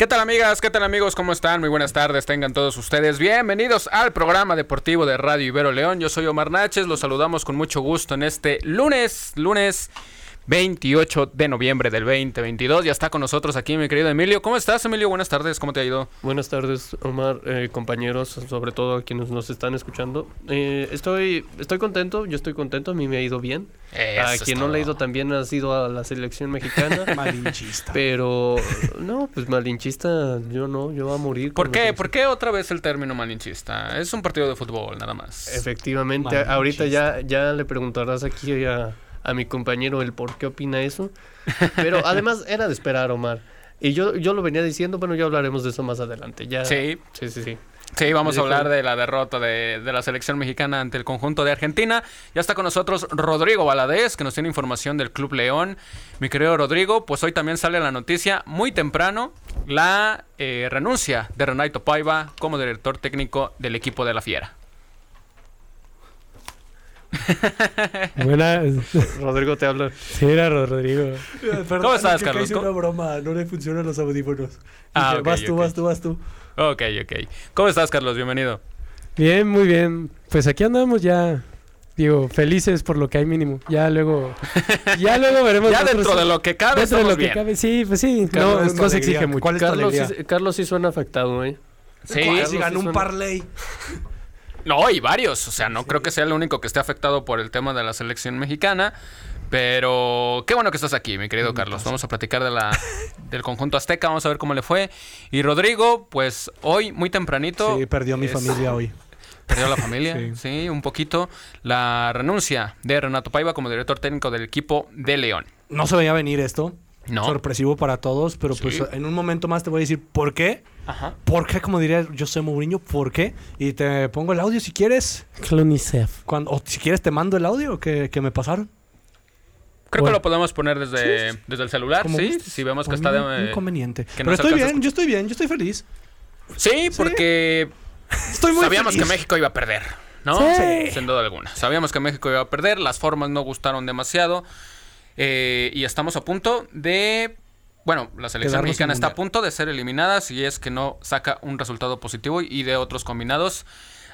¿Qué tal amigas? ¿Qué tal amigos? ¿Cómo están? Muy buenas tardes, tengan todos ustedes bienvenidos al programa deportivo de Radio Ibero León. Yo soy Omar Naches, los saludamos con mucho gusto en este lunes, lunes 28 de noviembre del 2022. Ya está con nosotros aquí mi querido Emilio. ¿Cómo estás, Emilio? Buenas tardes, ¿cómo te ha ido? Buenas tardes, Omar, eh, compañeros, sobre todo a quienes nos están escuchando. Eh, estoy, estoy contento, yo estoy contento, a mí me ha ido bien. a quien no le ha ido también ha sido a la selección mexicana. malinchista. Pero, no, pues malinchista, yo no, yo voy a morir. ¿Por qué? ¿Por qué otra vez el término malinchista? Es un partido de fútbol, nada más. Efectivamente, ahorita ya, ya le preguntarás aquí a a mi compañero el por qué opina eso. Pero además era de esperar, Omar. Y yo, yo lo venía diciendo, bueno, ya hablaremos de eso más adelante. Ya, sí, sí, sí, sí. Sí, vamos a hablar de la derrota de, de, la selección mexicana ante el conjunto de Argentina. Ya está con nosotros Rodrigo Valadez, que nos tiene información del Club León. Mi querido Rodrigo, pues hoy también sale la noticia muy temprano, la eh, renuncia de Renato Paiva como director técnico del equipo de la Fiera. Buenas. Rodrigo te habla. Sí, era Rodrigo. ¿Cómo estás, Carlos? Hice una broma, no le funcionan los audífonos. Ah, vas tú, vas tú, vas tú. Ok, ok. ¿Cómo estás, Carlos? Bienvenido. Bien, muy bien. Pues aquí andamos ya, digo, felices por lo que hay mínimo. Ya luego, ya luego veremos. ya dentro de lo que cabe, dentro de lo que cabe, sí, pues sí. no, no se exige mucho. Carlos, sí, Carlos sí suena afectado, ¿eh? Sí, sí ganó un parlay. No, y varios. O sea, no creo que sea el único que esté afectado por el tema de la selección mexicana. Pero qué bueno que estás aquí, mi querido Carlos. Vamos a platicar de la, del conjunto azteca, vamos a ver cómo le fue. Y Rodrigo, pues hoy, muy tempranito. Sí, perdió mi familia hoy. Perdió la familia, sí. un poquito. La renuncia de Renato Paiva como director técnico del equipo de León. No se veía venir esto. No. Sorpresivo para todos, pero pues en un momento más te voy a decir por qué. Ajá. ¿Por qué? Como diría yo soy Mourinho, ¿por qué? Y te pongo el audio si quieres. Clunicef. Cuando, o si quieres te mando el audio que, me pasaron. Creo que lo podemos poner desde, desde el celular, ¿sí? Si vemos que está de... Inconveniente. Pero estoy bien, yo estoy bien, yo estoy feliz. Sí, porque... estoy muy Sabíamos que México iba a perder, ¿no? Sí. Sin duda alguna. Sabíamos que México iba a perder, las formas no gustaron demasiado. Eh, y estamos a punto de bueno, la selección mexicana está a punto de ser eliminada si es que no saca un resultado positivo y de otros combinados.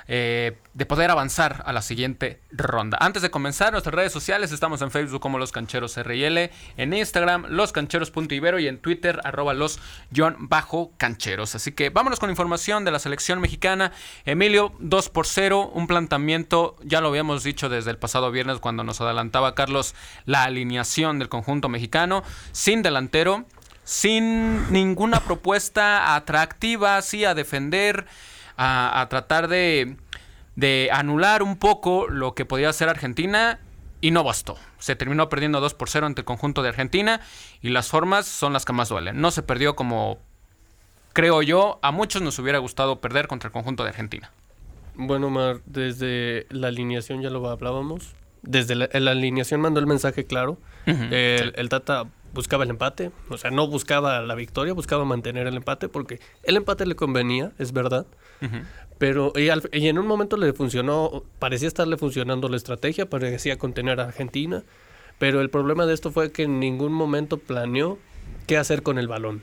Eh, de poder avanzar a la siguiente ronda. Antes de comenzar, nuestras redes sociales estamos en Facebook como Los Cancheros RL, en Instagram loscancheros.ibero y en Twitter arroba los bajo cancheros. Así que vámonos con información de la selección mexicana. Emilio, 2 por 0, un planteamiento, ya lo habíamos dicho desde el pasado viernes cuando nos adelantaba Carlos la alineación del conjunto mexicano, sin delantero, sin ninguna propuesta atractiva, sí, a defender, a, tratar de, de, anular un poco lo que podía hacer Argentina y no bastó. Se terminó perdiendo 2 por 0 ante el conjunto de Argentina y las formas son las que más duelen. No se perdió como creo yo, a muchos nos hubiera gustado perder contra el conjunto de Argentina. Bueno, Mar, desde la alineación ya lo hablábamos. Desde la, alineación mandó el mensaje claro. el Tata buscaba el empate, o sea, no buscaba la victoria, buscaba mantener el empate porque el empate le convenía, es verdad, pero y, en un momento le funcionó, parecía estarle funcionando la estrategia, parecía contener a Argentina, pero el problema de esto fue que en ningún momento planeó qué hacer con el balón.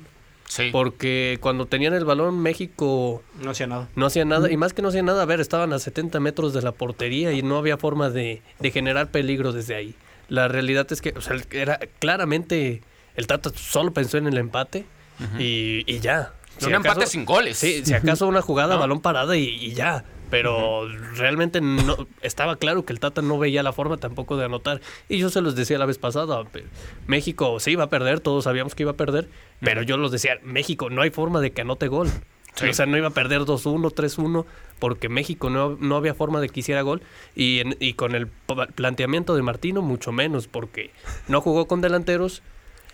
Sí. Porque cuando tenían el balón, México... No hacía nada. No hacía nada. Y más que no hacía nada, a ver, estaban a 70 metros de la portería y no había forma de, de generar peligro desde ahí. La realidad es que, o sea, era claramente el Tata solo pensó en el empate y, y, ya. un empate sin goles. Sí, si acaso una jugada, balón parada y, ya. Pero realmente no estaba claro que el Tata no veía la forma tampoco de anotar. Y yo se los decía la vez pasada, México sí iba a perder, todos sabíamos que iba a perder, pero yo los decía, México no hay forma de que anote gol. O sea, no iba a perder 2-1, 3-1, porque México no, no, había forma de que hiciera gol. Y, y con el planteamiento de Martino, mucho menos, porque no jugó con delanteros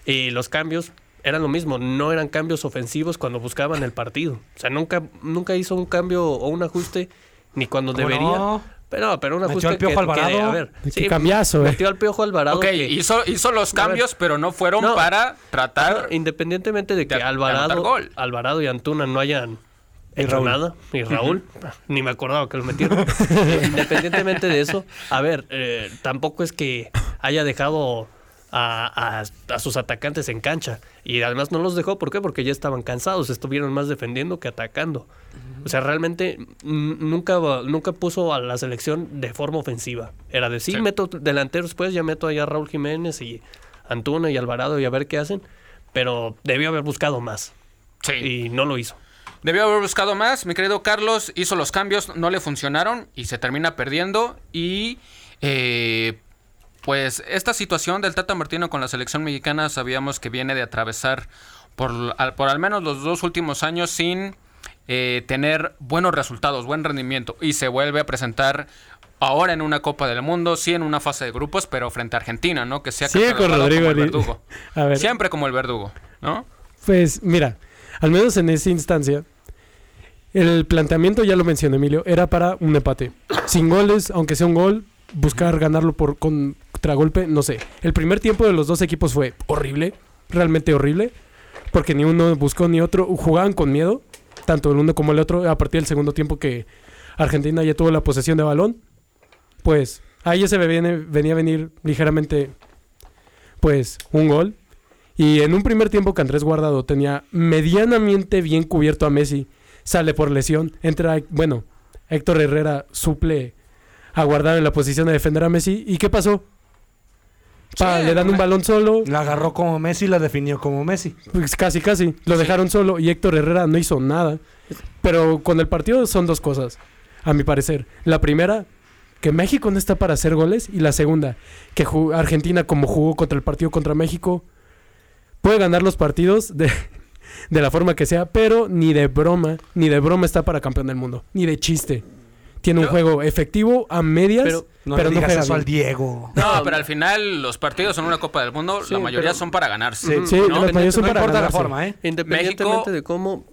y los cambios eran lo mismo, no eran cambios ofensivos cuando buscaban el partido. O sea, nunca, nunca hizo un cambio o un ajuste ni cuando debería. Pero, pero un ajuste al Piojo Alvarado. a ver, sí, cambiazo, eh. Metió al Piojo Alvarado. Ok, hizo, hizo los cambios, pero no fueron para tratar. independientemente de que Alvarado, Alvarado y Antuna no hayan y hecho nada. Y Raúl, ni me acordaba que lo metieron. Independientemente de eso, a ver, eh, tampoco es que haya dejado a, sus atacantes en cancha. Y además no los dejó, ¿por qué? Porque ya estaban cansados, estuvieron más defendiendo que atacando. O sea, realmente nunca, nunca puso a la selección de forma ofensiva. Era de sí, meto delanteros, pues ya meto allá a Raúl Jiménez y Antuna y Alvarado y a ver qué hacen. Pero debió haber buscado más. Sí. Y no lo hizo. Debió haber buscado más. Mi querido Carlos hizo los cambios, no le funcionaron y se termina perdiendo. Y eh, pues esta situación del Tata Martino con la selección mexicana sabíamos que viene de atravesar por, por al menos los dos últimos años sin eh, tener buenos resultados, buen rendimiento. Y se vuelve a presentar ahora en una Copa del Mundo, sí en una fase de grupos, pero frente a Argentina, ¿no? Que sea sí, con Rodrigo como el verdugo. Siempre como el verdugo, ¿no? Pues mira, al menos en esa instancia, el planteamiento, ya lo mencionó Emilio, era para un empate. Sin goles, aunque sea un gol, buscar ganarlo por contragolpe, no sé. El primer tiempo de los dos equipos fue horrible, realmente horrible, porque ni uno buscó ni otro, jugaban con miedo, tanto el uno como el otro, a partir del segundo tiempo que Argentina ya tuvo la posesión de balón, pues ahí ya se venía a venir ligeramente, pues, un gol. Y en un primer tiempo que Andrés Guardado tenía medianamente bien cubierto a Messi, sale por lesión, entra, bueno, Héctor Herrera suple a guardar en la posición de defender a Messi. ¿Y qué pasó? Le dan un balón solo. La agarró como Messi y la definió como Messi. Pues casi, casi. Lo dejaron solo y Héctor Herrera no hizo nada. Pero con el partido son dos cosas, a mi parecer. La primera, que México no está para hacer goles. Y la segunda, que Argentina, como jugó contra el partido contra México, puede ganar los partidos de, de la forma que sea, pero ni de broma, ni de broma está para campeón del mundo. Ni de chiste. Tiene un juego efectivo a medias, pero no, pero no eso al Diego. No, pero al final los partidos en una Copa del Mundo, la mayoría son para ganarse. Sí, ¿no? la mayoría son para ganarse. la forma, ¿eh? Independientemente de cómo,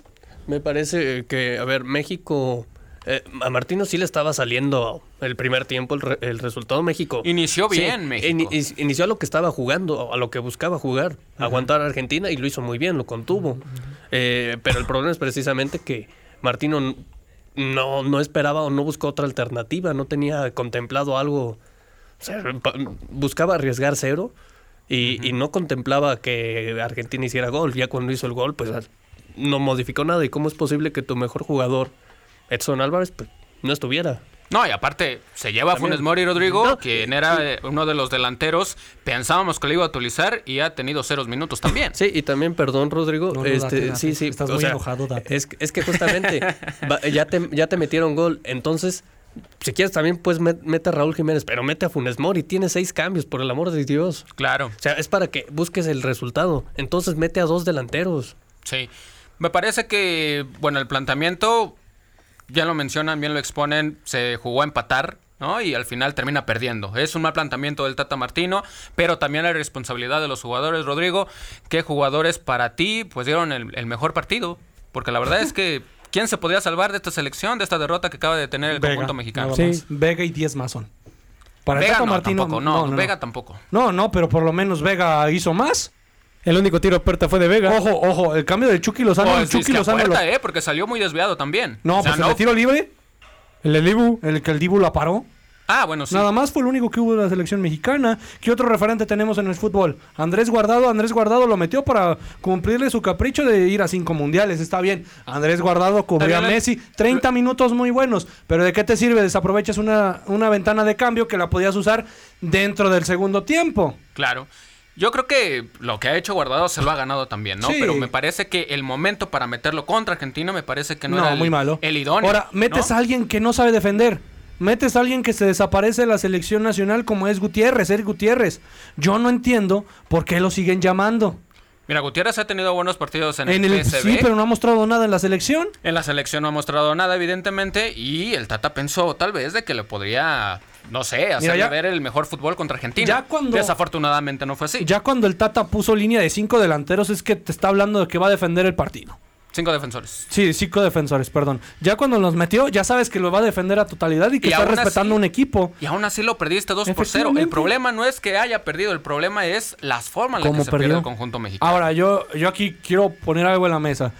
me parece que, a ver, México eh, a Martino sí le estaba saliendo el primer tiempo el, resultado México. Inició bien México. inició a lo que estaba jugando, a lo que buscaba jugar, aguantar a Argentina y lo hizo muy bien, lo contuvo. Eh, pero el problema es precisamente que Martino no, no esperaba o no buscó otra alternativa, no tenía contemplado algo. buscaba arriesgar cero y, y no contemplaba que Argentina hiciera gol. Ya cuando hizo el gol, pues no modificó nada. ¿Y cómo es posible que tu mejor jugador Edson Álvarez pues, no estuviera. No, y aparte se lleva a Funes Mori Rodrigo, quien era eh, uno de los delanteros. Pensábamos que lo iba a utilizar y ha tenido ceros minutos también. Sí, y también, perdón, Rodrigo. este, sí, sí. Estás muy enojado, Es, es, que justamente ya, te, ya te metieron gol. Entonces, si quieres también, pues mete a Raúl Jiménez, pero mete a Funes Mori. Tiene seis cambios, por el amor de Dios. Claro. O sea, es para que busques el resultado. Entonces, mete a dos delanteros. Sí. Me parece que, bueno, el planteamiento ya lo mencionan, bien lo exponen, se jugó a empatar, ¿no? Y al final termina perdiendo. Es un mal planteamiento del Tata Martino, pero también hay responsabilidad de los jugadores, Rodrigo. ¿Qué jugadores para ti pues dieron el, mejor partido? Porque la verdad es que ¿quién se podría salvar de esta selección, de esta derrota que acaba de tener el conjunto mexicano? Sí, Vega y 10 más son. Para Vega Tata Martino tampoco, no, Vega tampoco. No, no, pero por lo menos Vega hizo más. El único tiro a puerta fue de Vega. Ojo, ojo, el cambio de Chucky Lozano. Oh, el Chucky Lozano. Puerta, eh, porque salió muy desviado también. No, pues el tiro libre. El de Dibu. El que el Dibu la paró. Ah, bueno, sí. Nada más fue el único que hubo de la selección mexicana. ¿Qué otro referente tenemos en el fútbol? Andrés Guardado. Andrés Guardado lo metió para cumplirle su capricho de ir a cinco mundiales. Está bien. Andrés Guardado cubrió a Messi. 30 minutos muy buenos. Pero ¿de qué te sirve? Desaprovechas una, una ventana de cambio que la podías usar dentro del segundo tiempo. Claro. Yo creo que lo que ha hecho Guardado se lo ha ganado también, ¿no? Pero me parece que el momento para meterlo contra Argentina me parece que no, era el, muy malo. el idóneo. Ahora, metes a alguien que no sabe defender. Metes a alguien que se desaparece de la selección nacional como es Gutiérrez, Eric Gutiérrez. Yo no entiendo por qué lo siguen llamando. Mira, Gutiérrez ha tenido buenos partidos en, el, Sí, pero no ha mostrado nada en la selección. En la selección no ha mostrado nada, evidentemente, y el Tata pensó tal vez de que le podría no sé, hacerle ver el mejor fútbol contra Argentina. Ya cuando, Desafortunadamente no fue así. Ya cuando el Tata puso línea de cinco delanteros es que te está hablando de que va a defender el partido. Cinco defensores. Sí, cinco defensores, perdón. Ya cuando los metió, ya sabes que lo va a defender a totalidad y que está respetando un equipo. Y aún así lo perdiste 2 por 0. El problema no es que haya perdido, el problema es las formas en las que se pierde el conjunto mexicano. Ahora, yo, yo aquí quiero poner algo en la mesa.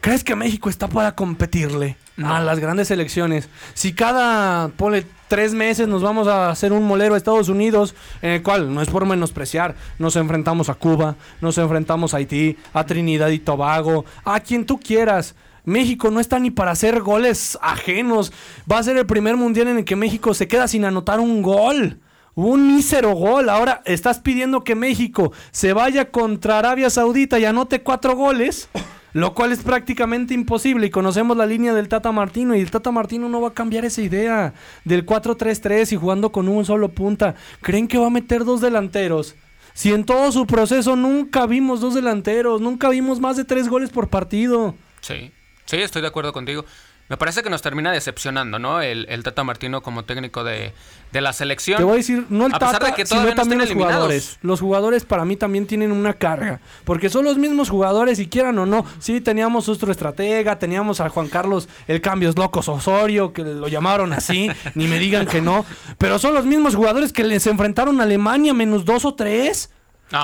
¿Crees que México está para competirle a las grandes selecciones? Si cada, pone tres meses nos vamos a hacer un molero a Estados Unidos, en el cual no es por menospreciar, nos enfrentamos a Cuba, nos enfrentamos a Haití, a Trinidad y Tobago, a quien tú quieras. México no está ni para hacer goles ajenos. Va a ser el primer mundial en el que México se queda sin anotar un gol. Un mísero gol. Ahora estás pidiendo que México se vaya contra Arabia Saudita y anote cuatro goles. Lo cual es prácticamente imposible y conocemos la línea del Tata Martino y el Tata Martino no va a cambiar esa idea del 4-3-3 y jugando con un solo punta. ¿Creen que va a meter dos delanteros? Si en todo su proceso nunca vimos dos delanteros, nunca vimos más de tres goles por partido. Sí, sí, estoy de acuerdo contigo. Me parece que nos termina decepcionando, ¿no? El, Tata Martino como técnico de, la selección. Te voy a decir, no el Tata, sino también los jugadores. Los jugadores para mí también tienen una carga. Porque son los mismos jugadores, si quieran o no. Sí, teníamos nuestro estratega, teníamos a Juan Carlos el Cambios Locos Osorio, que lo llamaron así, ni me digan que no. Pero son los mismos jugadores que les enfrentaron a Alemania menos dos o tres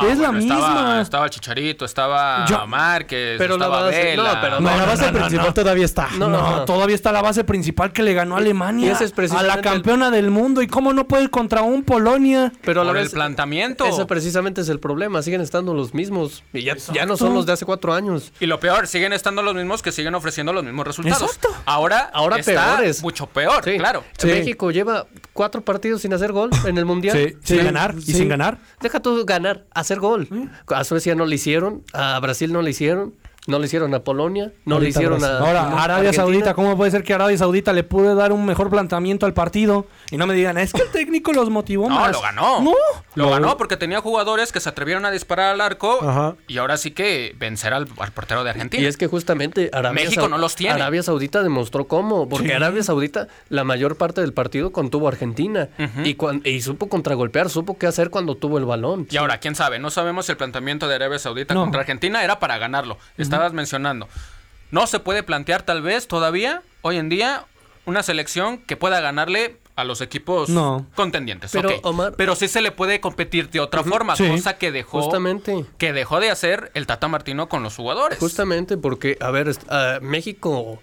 es la misma. Estaba Chicharito, estaba Márquez, pero la base, No, pero la base principal todavía está. No, todavía está la base principal que le ganó a Alemania. a la campeona del mundo. ¿Y cómo no puede ir contra un Polonia? Pero la el planteamiento. Eso precisamente es el problema. Siguen estando los mismos. Y ya, ya, no son los de hace cuatro años. Y lo peor, siguen estando los mismos que siguen ofreciendo los mismos resultados. Ahora, Ahora está mucho peor, claro. México lleva cuatro partidos sin hacer gol en el Mundial. Sí, sin ganar. Y sin ganar. Deja tú ganar hacer gol. A Suecia no le hicieron, a Brasil no le hicieron. No le hicieron a Polonia, no le hicieron a. Ahora, Arabia Saudita, ¿cómo puede ser que Arabia Saudita le pude dar un mejor planteamiento al partido? Y no me digan, es que el técnico los motivó no, más. No, lo ganó. No. Lo ganó porque tenía jugadores que se atrevieron a disparar al arco y ahora sí que vencer al, portero de Argentina. Y es que justamente Arabia México no los tiene. Arabia Saudita demostró cómo, porque Arabia Saudita la mayor parte del partido contuvo a Argentina y, y supo contragolpear, supo qué hacer cuando tuvo el balón. Y ahora, quién sabe, no sabemos si el planteamiento de Arabia Saudita contra Argentina era para ganarlo estabas mencionando. No se puede plantear tal vez todavía, hoy en día, una selección que pueda ganarle a los equipos contendientes. Pero, Pero sí se le puede competir de otra forma, cosa que dejó, Justamente. que dejó de hacer el Tata Martino con los jugadores. Justamente porque, a ver, México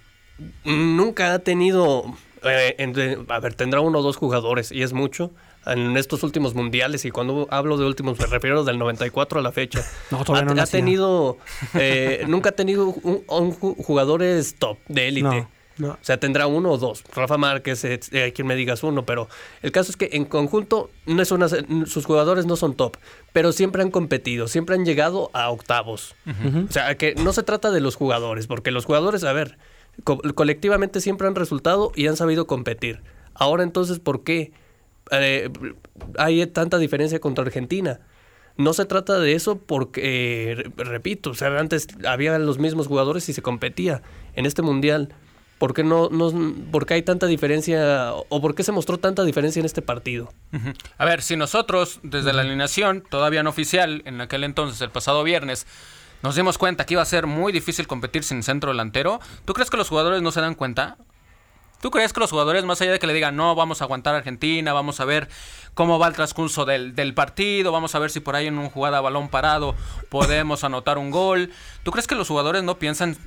nunca ha tenido... Eh, a ver, tendrá uno o dos jugadores y es mucho en estos últimos mundiales, y cuando hablo de últimos me refiero del 94 a la fecha. No, todavía no ha, tenido, eh, nunca ha tenido un, jugadores top de élite. O sea, tendrá uno o dos. Rafa Márquez, eh, eh, quien me digas uno, pero el caso es que en conjunto no es una, sus jugadores no son top, pero siempre han competido, siempre han llegado a octavos. O sea, que no se trata de los jugadores, porque los jugadores, a ver, colectivamente siempre han resultado y han sabido competir. Ahora entonces, ¿por qué? Eh, hay tanta diferencia contra Argentina. No se trata de eso porque, repito, o sea, antes había los mismos jugadores y se competía en este mundial. ¿Por qué, no, no, por hay tanta diferencia o por qué se mostró tanta diferencia en este partido? A ver, si nosotros, desde la alineación, todavía no oficial, en aquel entonces, el pasado viernes, nos dimos cuenta que iba a ser muy difícil competir sin centro delantero, ¿tú crees que los jugadores no se dan cuenta? ¿Tú crees que los jugadores, más allá de que le digan, no, vamos a aguantar a Argentina, vamos a ver cómo va el transcurso del, partido, vamos a ver si por ahí en una jugada a balón parado podemos anotar un gol? ¿Tú crees que los jugadores no piensan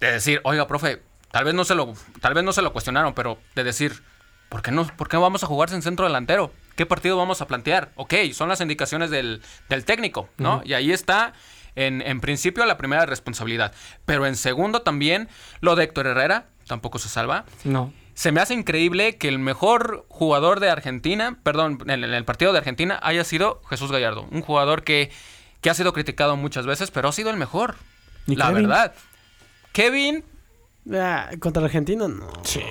de decir, oiga, profe, tal vez no se lo, tal vez no se lo cuestionaron, pero de decir, ¿por qué no, por qué vamos a jugar sin centro delantero? ¿Qué partido vamos a plantear? Ok, son las indicaciones del, técnico, ¿no? Y ahí está en, en, principio la primera responsabilidad. Pero en segundo también lo de Héctor Herrera, tampoco se salva. No. Se me hace increíble que el mejor jugador de Argentina, perdón, en, el partido de Argentina haya sido Jesús Gallardo. Un jugador que, que ha sido criticado muchas veces, pero ha sido el mejor. la verdad. Kevin ah, contra Argentina, no. Sí.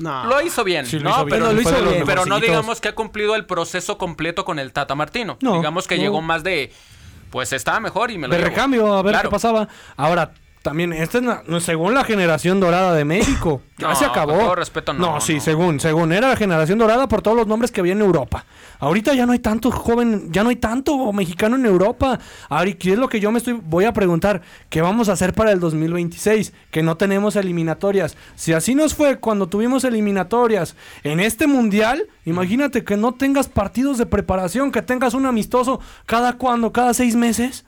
No. Lo hizo bien, ¿no? Pero, lo hizo bien. pero no digamos que ha cumplido el proceso completo con el Tata Martino. No, digamos que llegó más de. Pues estaba mejor y me lo. De recambio, a ver qué pasaba. Ahora, también, esta es según la generación dorada de México. Ya se acabó. Con todo respeto, no. No, sí, según, según. Era la generación dorada por todos los nombres que había en Europa. Ahorita ya no hay tanto joven, ya no hay tanto mexicano en Europa. Ahora, ¿qué es lo que yo me estoy, voy a preguntar? ¿Qué vamos a hacer para el 2026? Que no tenemos eliminatorias. Si así nos fue cuando tuvimos eliminatorias en este mundial, imagínate que no tengas partidos de preparación, que tengas un amistoso cada cuando, cada seis meses.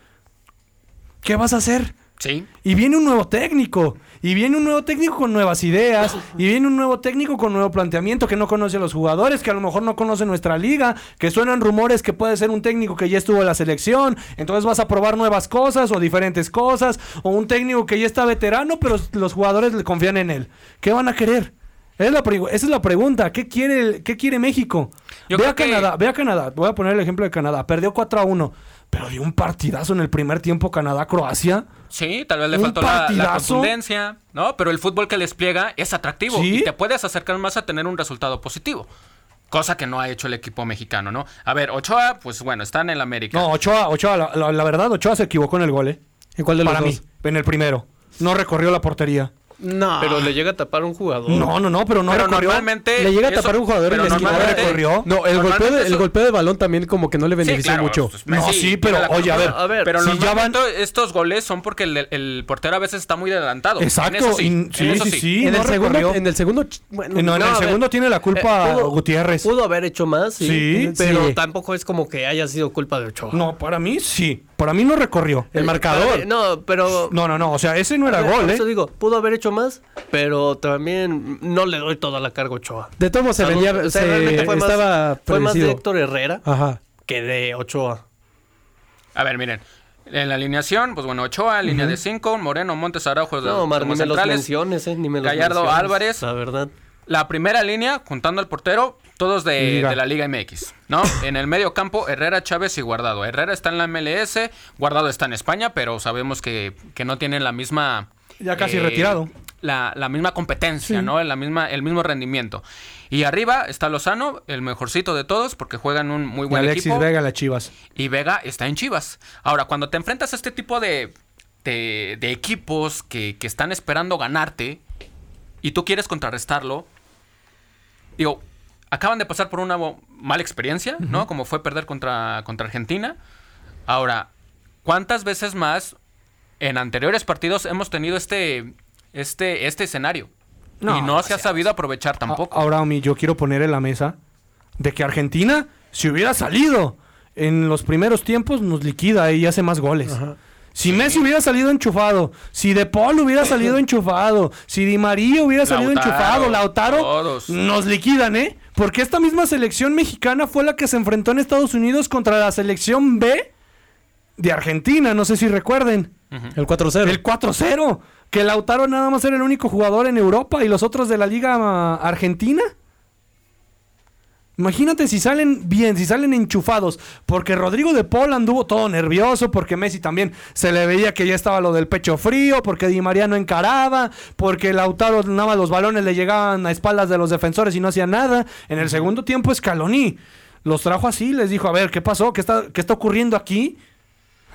¿Qué vas a hacer? Sí. Y viene un nuevo técnico. Y viene un nuevo técnico con nuevas ideas. Y viene un nuevo técnico con nuevo planteamiento que no conoce a los jugadores, que a lo mejor no conoce nuestra liga, que suenan rumores que puede ser un técnico que ya estuvo en la selección. Entonces vas a probar nuevas cosas o diferentes cosas. O un técnico que ya está veterano, pero los jugadores le confían en él. ¿Qué van a querer? Esa es la, esa es la pregunta. ¿Qué quiere, qué quiere México? ve a Canadá, ve a Canadá. Voy a poner el ejemplo de Canadá. Perdió 4 a 1. Pero dio un partidazo en el primer tiempo Canadá-Croacia. Sí, tal vez le faltó la, la, contundencia, ¿no? Pero el fútbol que despliega es atractivo y te puedes acercar más a tener un resultado positivo. Cosa que no ha hecho el equipo mexicano, ¿no? A ver, Ochoa, pues bueno, está en el América. No, Ochoa, Ochoa, la, verdad, Ochoa se equivocó en el gol, ¿eh? ¿En cuál de los Para mí, en el primero. No recorrió la portería. No. Pero le llega a tapar un jugador. No, no, no, pero no pero normalmente le llega a tapar un jugador y le recorrió. No, el golpeo, de, el golpeo de balón también como que no le benefició mucho. Pues, no, sí, pero oye, a ver, a ver, pero si ya van estos goles son porque el, portero a veces está muy adelantado. Exacto, sí, sí, sí, En, el segundo, en el segundo bueno, no, en el segundo tiene la culpa eh, Gutiérrez. Pudo haber hecho más, sí, pero tampoco es como que haya sido culpa de Ochoa. No, para mí sí. Para mí no recorrió. El marcador. No, pero. No, no, no. O sea, ese no era gol, ¿eh? Eso digo, pudo haber hecho más, pero también no le doy toda la carga a Ochoa. De todo se venía. O sea, se fue estaba más, fue más de Héctor Herrera que de Ochoa. A ver, miren. En la alineación, pues bueno, Ochoa, línea de 5, Moreno, Montes Araujo, no, Mar, ni me los menciones, eh, ni me los Gallardo Álvarez. La verdad. La primera línea, juntando al portero, todos de, la Liga MX, ¿no? en el medio campo, Herrera, Chávez y Guardado. Herrera está en la MLS, Guardado está en España, pero sabemos que, no tienen la misma... Ya casi eh, retirado. La, misma competencia, ¿no? La misma, el mismo rendimiento. Y arriba está Lozano, el mejorcito de todos, porque juegan un muy buen y Alexis Vega, la Chivas. Y Vega está en Chivas. Ahora, cuando te enfrentas a este tipo de, de, equipos que, que están esperando ganarte y tú quieres contrarrestarlo, digo, acaban de pasar por una mala experiencia, ¿no? Como fue perder contra, contra Argentina. Ahora, ¿cuántas veces más en anteriores partidos hemos tenido este, este, este escenario? y no se ha sabido aprovechar tampoco. Ahora, Omi, yo quiero poner en la mesa de que Argentina, si hubiera salido en los primeros tiempos, nos liquida y hace más goles. Si Messi hubiera salido enchufado, si De Paul hubiera salido enchufado, si Di María hubiera salido enchufado, Lautaro, nos liquidan, ¿eh? Porque esta misma selección mexicana fue la que se enfrentó en Estados Unidos contra la selección B de Argentina, no sé si recuerden. El 4-0. El 4-0. Que Lautaro nada más era el único jugador en Europa y los otros de la Liga Argentina. Imagínate si salen bien, si salen enchufados, porque Rodrigo de Paul anduvo todo nervioso, porque Messi también se le veía que ya estaba lo del pecho frío, porque Di María no encaraba, porque Lautaro nada los balones le llegaban a espaldas de los defensores y no hacía nada. En el segundo tiempo Scaloni los trajo así, les dijo, a ver, ¿qué pasó? ¿Qué está, qué está ocurriendo aquí?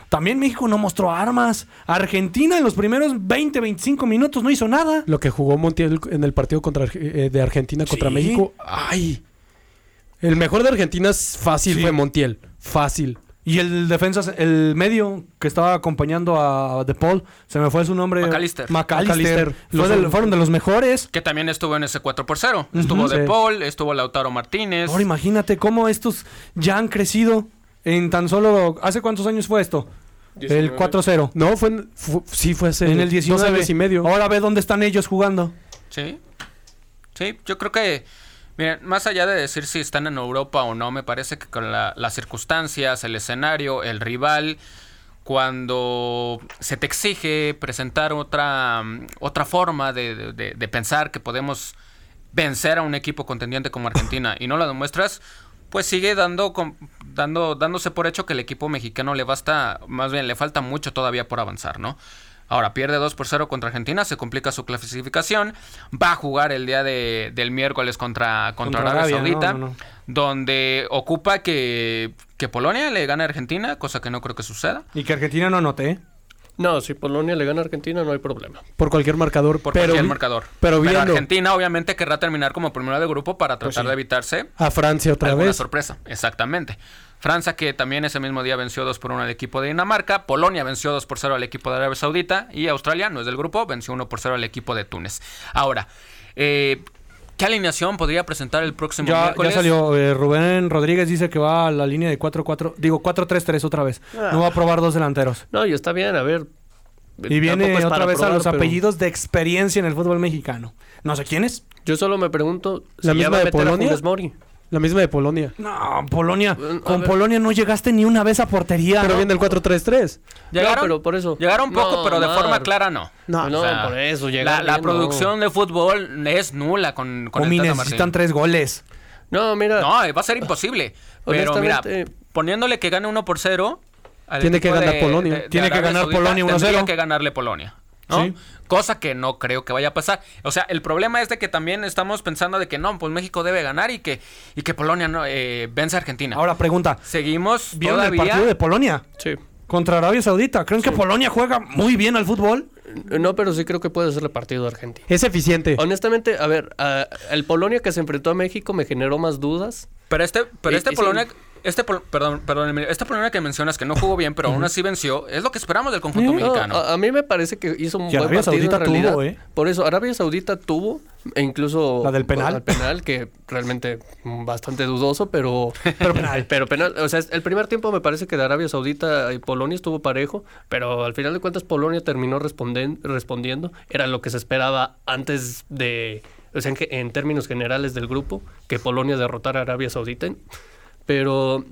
También México no mostró armas. Argentina en los primeros 20, 25 minutos no hizo nada. Lo que jugó Montiel en el partido contra, eh, de Argentina contra México. ¡Ay! El mejor de Argentina es fácil, fue Montiel. Fácil. Y el defensa, el medio que estaba acompañando a De Paul, se me fue su nombre. McAllister. McAllister. fueron de los mejores. Que también estuvo en ese 4 por 0. Estuvo De Paul, estuvo Lautaro Martínez. Ahora imagínate cómo estos ya han crecido en tan solo. ¿Hace cuántos años fue esto? El 4-0. No, fue, sí, fue hace en el 19 años y medio. Ahora ve dónde están ellos jugando. Sí. Sí, yo creo que Miren, más allá de decir si están en Europa o no, me parece que con las circunstancias, el escenario, el rival, cuando se te exige presentar otra, otra forma de, de, pensar que podemos vencer a un equipo contendiente como Argentina y no lo demuestras, pues sigue dando, dando, dándose por hecho que el equipo mexicano le basta, más bien le falta mucho todavía por avanzar, ¿no? Ahora pierde 2 por 0 contra Argentina, se complica su clasificación. Va a jugar el día de, del miércoles contra, contra, Arabia, Saudita, donde ocupa que, que Polonia le gane a Argentina, cosa que no creo que suceda. Y que Argentina no anote. ¿eh? No, si Polonia le gana a Argentina no hay problema. Por cualquier marcador. Por cualquier marcador. Pero, Argentina obviamente querrá terminar como primera de grupo para pues tratar de evitarse... A Francia otra vez. sorpresa, exactamente. Francia, que también ese mismo día venció 2 por 1 al equipo de Dinamarca. Polonia venció 2 por 0 al equipo de Arabia Saudita. Y Australia, no es del grupo, venció 1 por 0 al equipo de Túnez. Ahora, eh, ¿Qué alineación podría presentar el próximo ya, miércoles? Ya salió. Eh, Rubén Rodríguez dice que va a la línea de 4-4. Digo, 4-3-3 otra vez. Ah. No va a probar dos delanteros. No, y está bien. A ver, Y viene otra vez a los apellidos de experiencia en el fútbol mexicano. No sé quién es. Yo solo me pregunto ¿La misma ya va a de meter a Polonia? Funes Mori. La misma de Polonia. No, Polonia. A Con ver. Polonia no llegaste ni una vez a portería. Pero ¿no? viene el 4-3-3. Llegaron, No, pero por eso. Llegaron poco, No, pero de Mar. forma clara no. No, No, O sea, por eso. La, llegar la producción de fútbol es nula con, con Omi, el Tata necesitan tres goles. No, mira. No, va a ser imposible. Pero mira, poniéndole que gane 1 por 0. al Tiene que ganar Polonia. Tiene que ganar Saudita, Polonia 1-0. Tendría que ganarle Polonia. ¿no? Sí. Cosa que no creo que vaya a pasar. O sea, el problema es de que también estamos pensando de que no, pues México debe ganar y que, y que Polonia no eh, vence a Argentina. Ahora pregunta. Seguimos ¿Vieron todavía. el partido de Polonia Sí. contra Arabia Saudita? ¿Creen que Polonia juega muy bien al fútbol? No, pero sí creo que puede ser el partido de Argentina. Es eficiente. Honestamente, a ver, el Polonia que se enfrentó a México me generó más dudas. Pero este, pero Y- este y sí. Este perdón, perdón, Emilio, este Polonia que mencionas que no jugó bien, pero aún así venció, es lo que esperamos del conjunto. No, mexicano. a, a mí me parece que hizo un Y buen Arabia partido en Saudita realidad. tuvo, ¿eh? Por eso, Arabia Saudita tuvo, e incluso... La del penal. El penal, que realmente bastante dudoso, pero... Pero penal. Pero penal, o sea, el primer tiempo me parece que de Arabia Saudita y Polonia estuvo parejo, pero al final de cuentas Polonia terminó responden- respondiendo. Era lo que se esperaba antes de, o sea, en, en términos generales del grupo, que Polonia derrotara a Arabia Saudita. Pero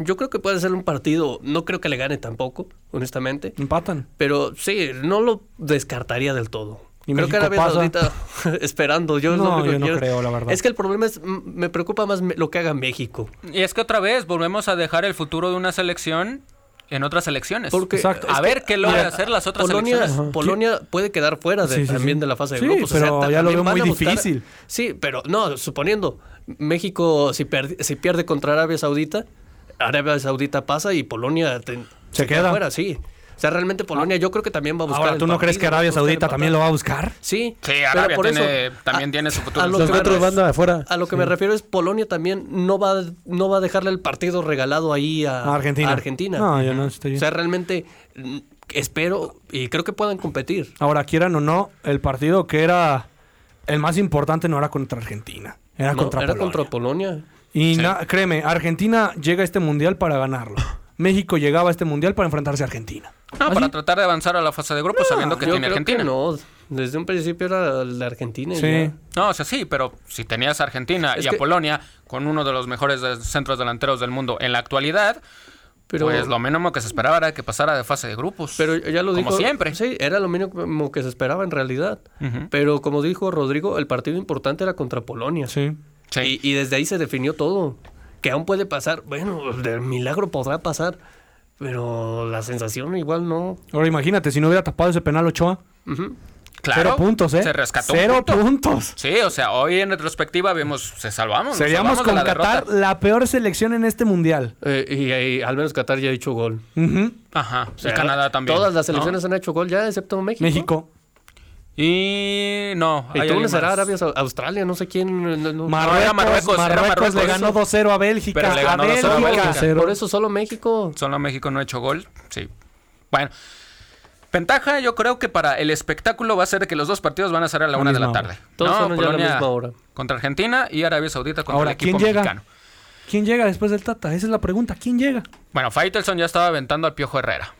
yo creo que puede ser un partido, no creo que le gane tampoco, honestamente. Empatan. Pero sí, no lo descartaría del todo. ¿Y creo que México Arabia pasa? Saudita esperando. Yo No, lo único yo que no quiero- creo, la verdad. Es que el problema es, me preocupa más lo que haga México. Y es que otra vez volvemos a dejar el futuro de una selección en otras elecciones. Porque Exacto. a es ver que- qué logra hacer las otras Polonia, selecciones. Polonia puede quedar fuera de- Sí, sí, también sí. de la fase de Sí, grupos. pero ya lo veo muy difícil. Sí, pero no, suponiendo México si, pierde contra Arabia Saudita, Arabia Saudita pasa y Polonia te- Se queda. fuera, sí. O sea, realmente Polonia yo creo que también va a buscar Ahora, ¿tú no crees que Arabia Saudita también lo va a buscar? Sí, Sí, Arabia por tiene- eso, también tiene su futuro. a lo Los que me otros van afuera. A lo que me refiero es Polonia también no va, no va a dejarle el partido regalado ahí a, A Argentina. a Argentina. No, yo no estoy O sea, realmente mm, espero y creo que puedan competir. Ahora, quieran o no, el partido que era el más importante no era contra Argentina. Era No, contra era Polonia. contra Polonia. Y Sí. na- créeme, Argentina llega a este mundial para ganarlo. México llegaba a este mundial para enfrentarse a Argentina. No, ¿Ah, para tratar de avanzar a la fase de grupos sabiendo que Yo tiene creo Argentina. que no. Desde un principio era la Argentina. Sí. ya. No, o sea, sí, pero si tenías a Argentina Es y a que- Polonia con uno de los mejores centros delanteros del mundo en la actualidad, Pero, pues lo mínimo que se esperaba era que pasara de fase de grupos. pero ya lo como dijo. siempre. Sí, era lo mínimo que se esperaba en realidad. Pero como dijo Rodrigo, el partido importante era contra Polonia. Sí. Sí. Y, y desde ahí se definió todo. Que aún puede pasar. Bueno, de milagro podrá pasar. Pero la sensación igual no. Ahora imagínate, si no hubiera tapado ese penal Ochoa. Ujú. Claro, Cero puntos, ¿eh? Se rescató un Cero punto. puntos. Sí, o sea, hoy en retrospectiva vemos, se salvamos. Seríamos salvamos con la Qatar derrota. la peor selección en este mundial. Eh, y, y al menos Qatar ya ha hecho gol. Ajá, O sea, y Canadá también. Todas las ¿no? selecciones han hecho gol ya, excepto México. México. Y no. Y hay Túnez alguien será. Arabia Australia, no sé quién. no- no- Marruecos, era Marruecos, era Marruecos le ganó 2-0 a Bélgica. Pero le ganó a 2-0 a Bélgica. Por eso solo México. Solo México no ha hecho gol. Sí. Bueno. Ventaja, yo creo que para el espectáculo va a ser de que los dos partidos van a ser a la una de la tarde. Todos No, son ya a la Polonia misma hora. Contra Argentina y Arabia Saudita contra Ahora, el equipo ¿quién llega? mexicano. ¿Quién llega después del Tata? Esa es la pregunta. ¿Quién llega? Bueno, Faitelson ya estaba aventando al Piojo Herrera.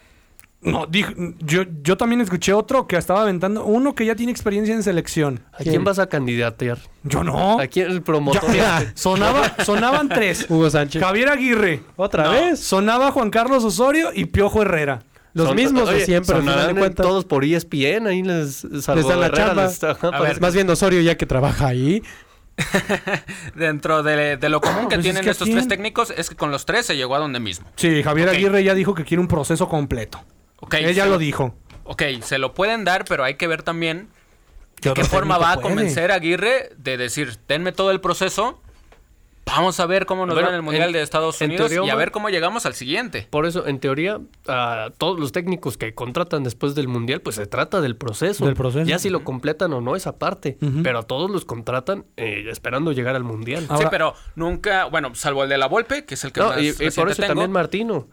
No, dijo- yo, yo también escuché otro que estaba aventando. Uno que ya tiene experiencia en selección. ¿A quién vas a candidatear? Yo no. ¿A quién el promotor? Ya, sonaba, sonaban tres. Hugo Sánchez. Javier Aguirre. ¿Otra No. vez? Sonaba Juan Carlos Osorio y Piojo Herrera. Los Son- mismos de siempre, al final sonarán de cuentas. todos por ESPN, ahí les Les dan la Herrera, chamba. les- ajá, A parece- ver, Más bien Osorio ya que trabaja ahí. Dentro de, de lo común que Pues es tienen que estos ¿quién? tres técnicos es que con los tres se llegó a donde mismo. Sí, Javier. Aguirre ya dijo que quiere un proceso completo. Ok, Él ya se lo dijo. Ok, se lo pueden dar, pero hay que ver también ¿Qué de qué forma va a puede? convencer a Aguirre de decir, tenme todo el proceso, vamos a ver cómo nos Bueno, va en el Mundial en- de Estados Unidos teoría, y a ver cómo llegamos al siguiente. Por eso, en teoría, a todos los técnicos que contratan después del Mundial, pues se trata del proceso. Del proceso. Ya si lo completan o no, esa parte. Pero a todos los contratan eh, esperando llegar al Mundial. Ahora- sí, pero nunca, bueno, salvo el de la Volpe, que es el que No, más y, y por eso tengo. también Martino.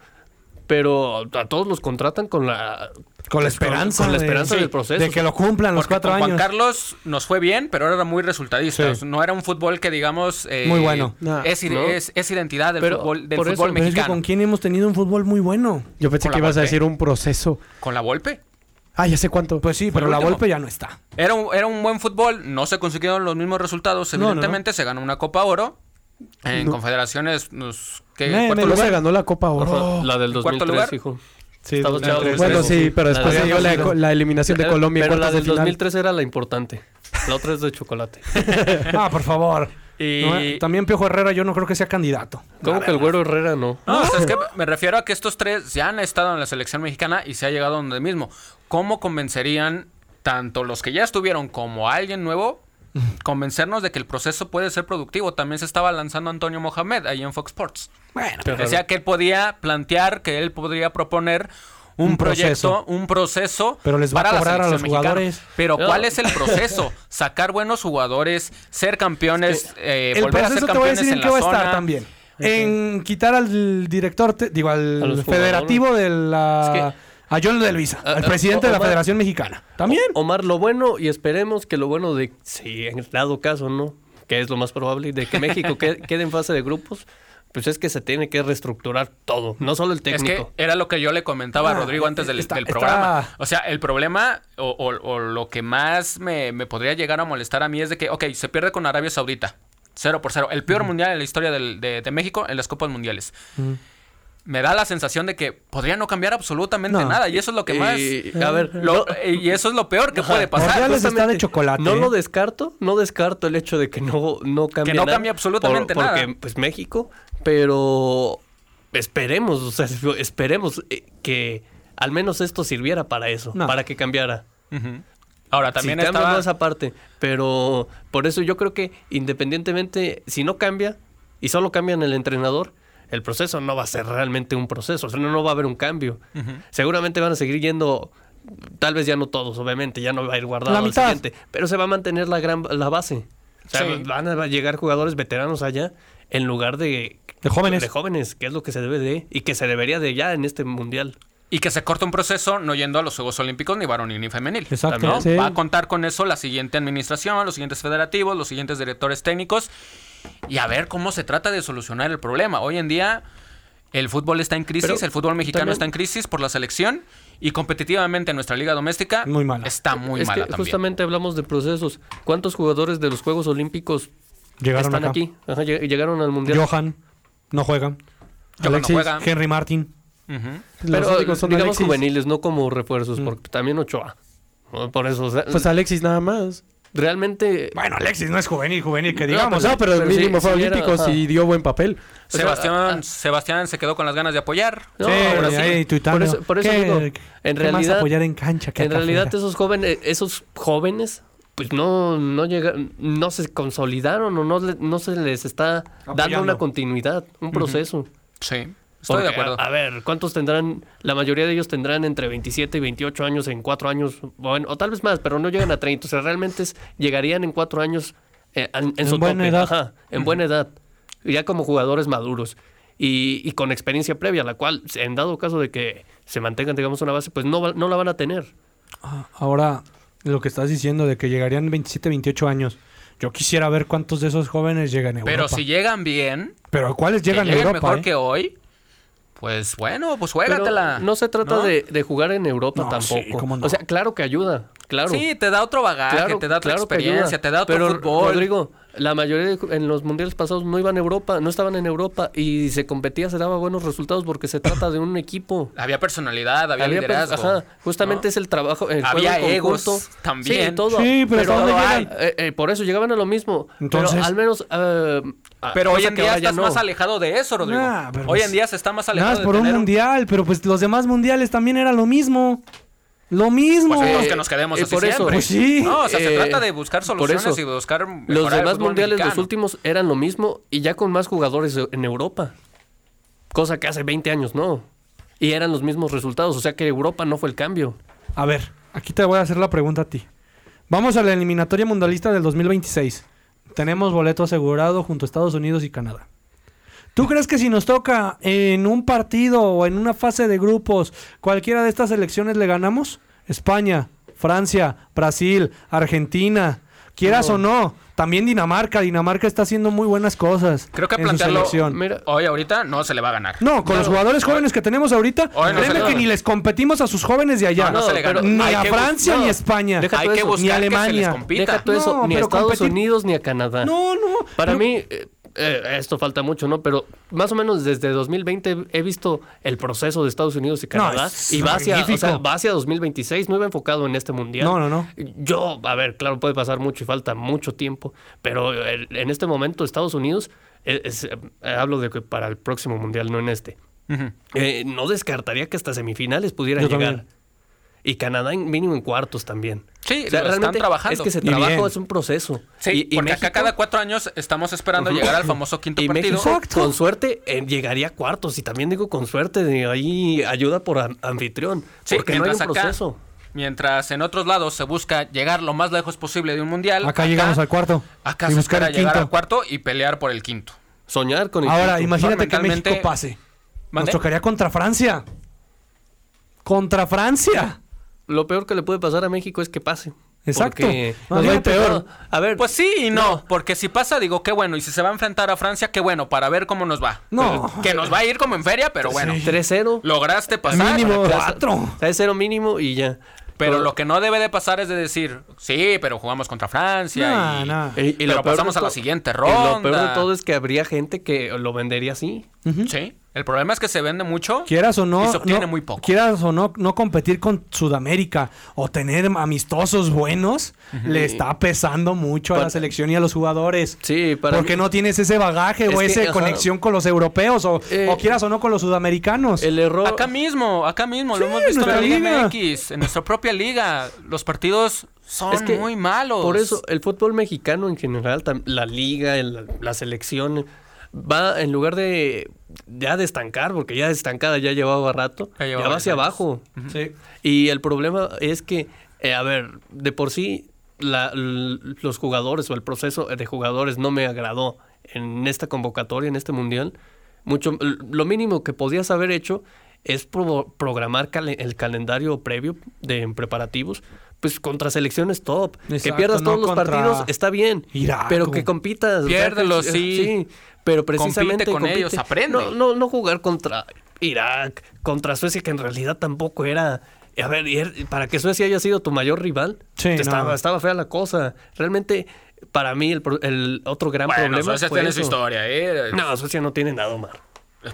Pero a todos los contratan con la... Con la esperanza. con la de- esperanza sí, del proceso. De que lo cumplan los Porque cuatro con Juan años. Carlos nos fue bien, pero era muy resultadista. Sí. No era un fútbol que digamos... eh, Muy bueno. No. es, ide- No. es, es identidad del Pero fútbol, del por eso- fútbol Pero es que mexicano. con quién hemos tenido un fútbol muy bueno. Yo pensé Con que ibas a decir un proceso. ¿Con la Volpe? Ah, ya sé cuánto. Pues sí, pero la. Volpe ya no está. Era un, era un buen fútbol, no se consiguieron los mismos resultados, No, no, no. evidentemente. Se ganó una Copa Oro. En No. confederaciones, nos, ¿qué? Ne, ¿Cuarto lugar? se ganó la Copa Oro. La del ¿Cuarto 2003, lugar? hijo. Sí, Bueno, sí, pero después La la, la eliminación de Colombia Pero la de del final. 2003 era la importante. La otra es de chocolate. Ah, por favor. Y- No, eh, también Piojo Herrera yo no creo que sea candidato. ¿Cómo que el güero Herrera no? No, o sea, es que me refiero a que estos tres ya han estado en la selección mexicana y se ha llegado donde mismo. ¿Cómo convencerían tanto los que ya estuvieron como a alguien nuevo? Convencernos de que el proceso puede ser productivo. También se estaba lanzando Antonio Mohamed ahí en Fox Sports. Bueno, Pero- Decía que él podía plantear, que él podría proponer un, Un proyecto, proceso. un proceso Pero les va a para cobrar a los mexicana. jugadores. Pero No. ¿cuál es el proceso? Sacar buenos jugadores, ser campeones, eh, el volver a ser proceso te voy a campeones decir en la va a estar también. En quitar al director, te- digo, al federativo de la... A John de Luisa, Ah, al ah, presidente de la Federación Mexicana. También. Omar, lo bueno, y esperemos que lo bueno de, si en dado caso, ¿no? Que es lo más probable, de que México que- quede en fase de grupos, pues es que se tiene que reestructurar todo, no solo el Es técnico. que era lo que yo le comentaba a Ah, Rodrigo antes del, está- del está- programa. O sea, el problema o, o- o lo que más me, me podría llegar a molestar a mí es de que, ok, se pierde con Arabia Saudita. Cero por cero. El peor mundial en la historia del- de, de México en las Copas Mundiales. Me da la sensación de que podría no cambiar absolutamente No. nada. Y eso es lo que más... Y, a ver, lo- no- y eso es lo peor que puede pasar. Está de chocolate. No ¿eh? lo descarto, no descarto el hecho de que no, no cambie Que no nada, cambie absolutamente por- porque, nada. pues México, pero esperemos, o sea, esperemos eh, que al menos esto sirviera para eso, No. para que cambiara. Ahora, también sí, estaba... esa parte, pero por eso yo creo que independientemente, si no cambia y solo cambian el entrenador, el proceso no va a ser realmente un proceso, o sea, no, no va a haber un cambio. Seguramente van a seguir yendo, tal vez ya no todos, obviamente, ya no va a ir guardado La al mitad. siguiente, pero se va a mantener la gran la base. O sea, Sí. van a llegar jugadores veteranos allá en lugar de De jóvenes. de jóvenes, que es lo que se debe de y que se debería de ya en este mundial. Y que se corta un proceso no yendo a los Juegos Olímpicos ni varonil ni femenil. Exacto. ¿no? Sí. Va a contar con eso la siguiente administración, los siguientes federativos, los siguientes directores técnicos y a ver cómo se trata de solucionar el problema. Hoy en día el fútbol está en crisis, Pero el fútbol mexicano también- está en crisis por la selección y competitivamente nuestra liga doméstica Muy mala. está muy es mala que también. justamente hablamos de procesos. ¿Cuántos jugadores de los Juegos Olímpicos Llegaron están acá. aquí? Ajá, lleg- llegaron al mundial. Johan no juega. No Alexis, juega. Henry Martin. Pero únicos son digamos Alexis. juveniles, no como refuerzos, Mm. porque también Ochoa. Por eso, o sea, Pues Alexis nada más. Realmente... Bueno, Alexis no es juvenil, juvenil, que No, digamos. pues, No, pero, pero mínimo sí- fue sí era, olímpicos ajá. y dio buen papel. O sea, Sebastián, ah, Sebastián se quedó con las ganas de apoyar. No, sí, ahora sí. ahí. Por eso- por eso ¿Qué- digo, qué en más realidad- apoyar en cancha que en realidad esos jóvenes, esos jóvenes, pues no, no llegan, no se consolidaron o no, no se les está dando una continuidad, un proceso. Sí, estoy de acuerdo. A, a ver, ¿cuántos tendrán? La mayoría de ellos tendrán entre 27 y 28 años en cuatro años, bueno, o tal vez más, pero no llegan a 30. O sea, realmente es- llegarían en cuatro años eh, en, en En su buena tope, edad. ajá, en buena edad, ya como jugadores maduros y, y con experiencia previa, la cual, en dado caso de que se mantengan, digamos, una base, pues no, no la van a tener. Ah, Ahora, lo que estás diciendo de que llegarían 27, 28 años. Yo quisiera ver cuántos de esos jóvenes llegan a Europa. Pero si llegan bien, Pero ¿cuáles llegan a Europa? mejor eh? que hoy, pues bueno, pues Pero juégatela. no se trata ¿no? De, de jugar en Europa No, tampoco. sí, cómo no. O sea, claro que ayuda, claro. Sí, te da otro bagaje, Claro, te da otra claro experiencia, te da otro Pero, fútbol. Rodrigo, la mayoría de- en los mundiales pasados no iban a Europa, no estaban en Europa y se competía, se daba buenos resultados porque se trata de un equipo. Había personalidad, había, Había, pues, liderazgo. ajá, justamente ¿no? es el trabajo. el Había juego egos conjunto. también. Sí, todo. Sí, pero. Eh, eh, por eso llegaban a lo mismo. Entonces- pero al menos. eh, ah, Pero hoy en día estás no. más alejado de eso, Rodrigo. Nah, hoy pues, en día se está más alejado por un tener mundial, pero pues los demás mundiales también era lo mismo. Lo mismo. Pues Eh, entonces que nos quedemos eh, así por eso, siempre. pues sí. No, o sea, se Eh, trata de buscar por soluciones eso, y buscar Los demás mundiales, los últimos, eran lo mismo y ya con más jugadores en Europa. Cosa que hace 20 años no. Y eran los mismos resultados. O sea que Europa no fue el cambio. A ver, aquí te voy a hacer la pregunta a ti. Vamos a la eliminatoria mundialista del 2026. Tenemos boleto asegurado junto a Estados Unidos y Canadá. ¿Tú crees que si nos toca en un partido o en una fase de grupos cualquiera de estas selecciones le ganamos? España, Francia, Brasil, Argentina. quieras o no. También Dinamarca, Dinamarca está haciendo muy buenas cosas. Creo que en su plantearlo selección. Mira, hoy ahorita no se le va a ganar. No, con los jugadores jóvenes que tenemos ahorita, Hoy no se créeme que gana. ni les competimos a sus jóvenes de allá. No, no se le gana. Ni a Francia no. ni a España. Deja Hay que eso, buscar ni que se les Alemania. compita. deja todo eso, ni a Estados competir- Unidos ni a Canadá. No, no. Para pero- mí, eh, eh, esto falta mucho, ¿no? Pero más o menos desde 2020 he visto el proceso de Estados Unidos y Canadá. y va hacia, o sea, va hacia 2026, no iba enfocado en este mundial. No, no, no. Yo, a ver, claro, puede pasar mucho y falta mucho tiempo, pero en este momento Estados Unidos, eh, es- eh, hablo de que para el próximo mundial, no en este, eh, no descartaría que hasta semifinales pudieran Yo llegar. también. Y Canadá en mínimo en cuartos también. Sí, O sea, lo están realmente trabajando. Es que ese trabajo es un proceso. Sí, y, y porque acá cada cuatro años estamos esperando llegar al famoso quinto y partido. México, Exacto. con suerte, eh, llegaría a cuartos. Y también digo con suerte, de ahí ayuda por an- anfitrión. Sí, porque no hay un mientras acá- proceso. Mientras en otros lados se busca llegar lo más lejos posible de un mundial. Acá, llegamos al cuarto. Acá y se espera llegar quinto. al cuarto y pelear por el quinto. Soñar con el Ahora, quinto. imagínate que México pase. Nos ¿Mande? tocaría contra Francia. Contra Francia. Lo peor que le puede pasar a México es que pase. Exacto. Porque- Nos va a ir peor. A ver, Pues sí y no, porque si pasa, digo, qué bueno. Y si se va a enfrentar a Francia, qué bueno, para ver cómo nos va. No. Que nos va a ir como en feria, pero bueno. 3-0. Lograste pasar. Mínimo Tres- cuatro. 3-0 mínimo y ya. Pero lo que no debe de pasar es de decir, sí, pero jugamos contra Francia. Nah, y, nah. Y- y pero lo pasamos a la to- siguiente y ronda. Lo peor de todo es que habría gente que lo vendería así. Sí. El problema es que se vende mucho. Quieras o no, Y se obtiene no- muy poco. quieras o no, no competir con Sudamérica o tener amistosos buenos, le está pesando mucho a la Para- selección y a los jugadores. Sí, para Porque mí- no tienes ese bagaje Es o esa conexión con los europeos o, Eh, o quieras o no con los sudamericanos. El error. Acá mismo, acá mismo, lo hemos visto en la Liga. MX, en nuestra propia liga. Los partidos son Es que muy malos. Por eso, el fútbol mexicano en general, la liga, el- la selección, va en lugar de ya de estancar, porque ya estancada ya llevaba rato, Ya va hacia años. abajo. Sí. Y el problema es que, eh, a ver, de por sí, la- los jugadores o el proceso de jugadores no me agradó en esta convocatoria, en este mundial. Mucho, lo mínimo que podías haber hecho es pro- programar el calendario previo de en preparativos, pues contra selecciones top. que pierdas no todos los partidos está bien, Irak, pero que compitas. o sea, Piérdelos, que- sí. Pero precisamente con ellos, aprende. No, no, no jugar contra Irak, contra Suecia, que en realidad tampoco era. A ver, y er- para que Suecia haya sido tu mayor rival, Sí, estaba, no. estaba fea la cosa. Realmente, para mí, el, pro- el otro gran Bueno, problema. Suecia fue tiene su historia, ¿eh? No, Suecia no tiene nada, Omar.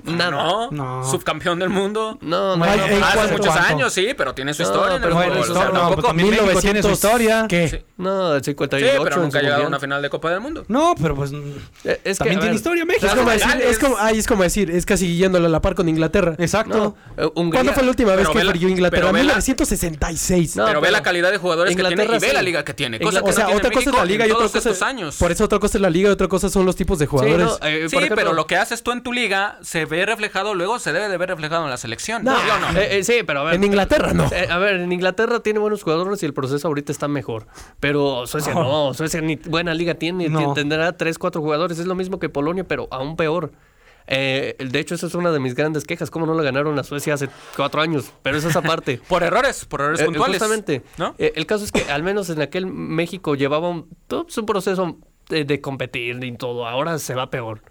Nada. No, No. subcampeón del mundo. No, no, Hace ¿cuánto, muchos cuánto? años, sí, pero tiene su No, historia en el pero fútbol. bueno, o sea, historia- no, tampoco- pero también México tiene su historia. ¿Qué? Sí. No, el Sí, 58. pero en nunca ha llegado a una final de Copa del Mundo. No, pero pues Eh, Es que, también a tiene ver, historia México. Es como, decir, es, como, ay, es como decir, es casi yéndole a la par con Inglaterra. Exacto. No, eh, ¿Cuándo fue la última vez Pero que perdió Inglaterra? pero ve la- 1966. No, pero ve la calidad de jugadores que tiene y ve la sí. liga que tiene. Cosa que o sea, otra cosa es la liga en y otra cosa años. Por eso otra cosa es la liga y otra cosa son los tipos de Sí, jugadores. eh, Sí, pero lo que haces tú en tu liga se ve reflejado luego, se debe de ver reflejado en la selección. No. ¿Sí o no? Eh, eh, sí, pero a ver. En Inglaterra no. Eh, a ver, en Inglaterra tiene buenos jugadores y el proceso ahorita está mejor. Pero Suecia no, Suecia ni buena liga tiene, No. tendrá 3, 4 jugadores. Es lo mismo que Polonia, pero aún peor. Eh, de hecho, esa es una de mis grandes quejas. ¿Cómo no la ganaron a Suecia hace cuatro años? Pero esa es esa parte. Por errores, por errores Eh, puntuales. Justamente. ¿no? Eh, el caso es que al menos en aquel México llevaba un, todo su proceso de, de competir y todo. Ahora se va peor.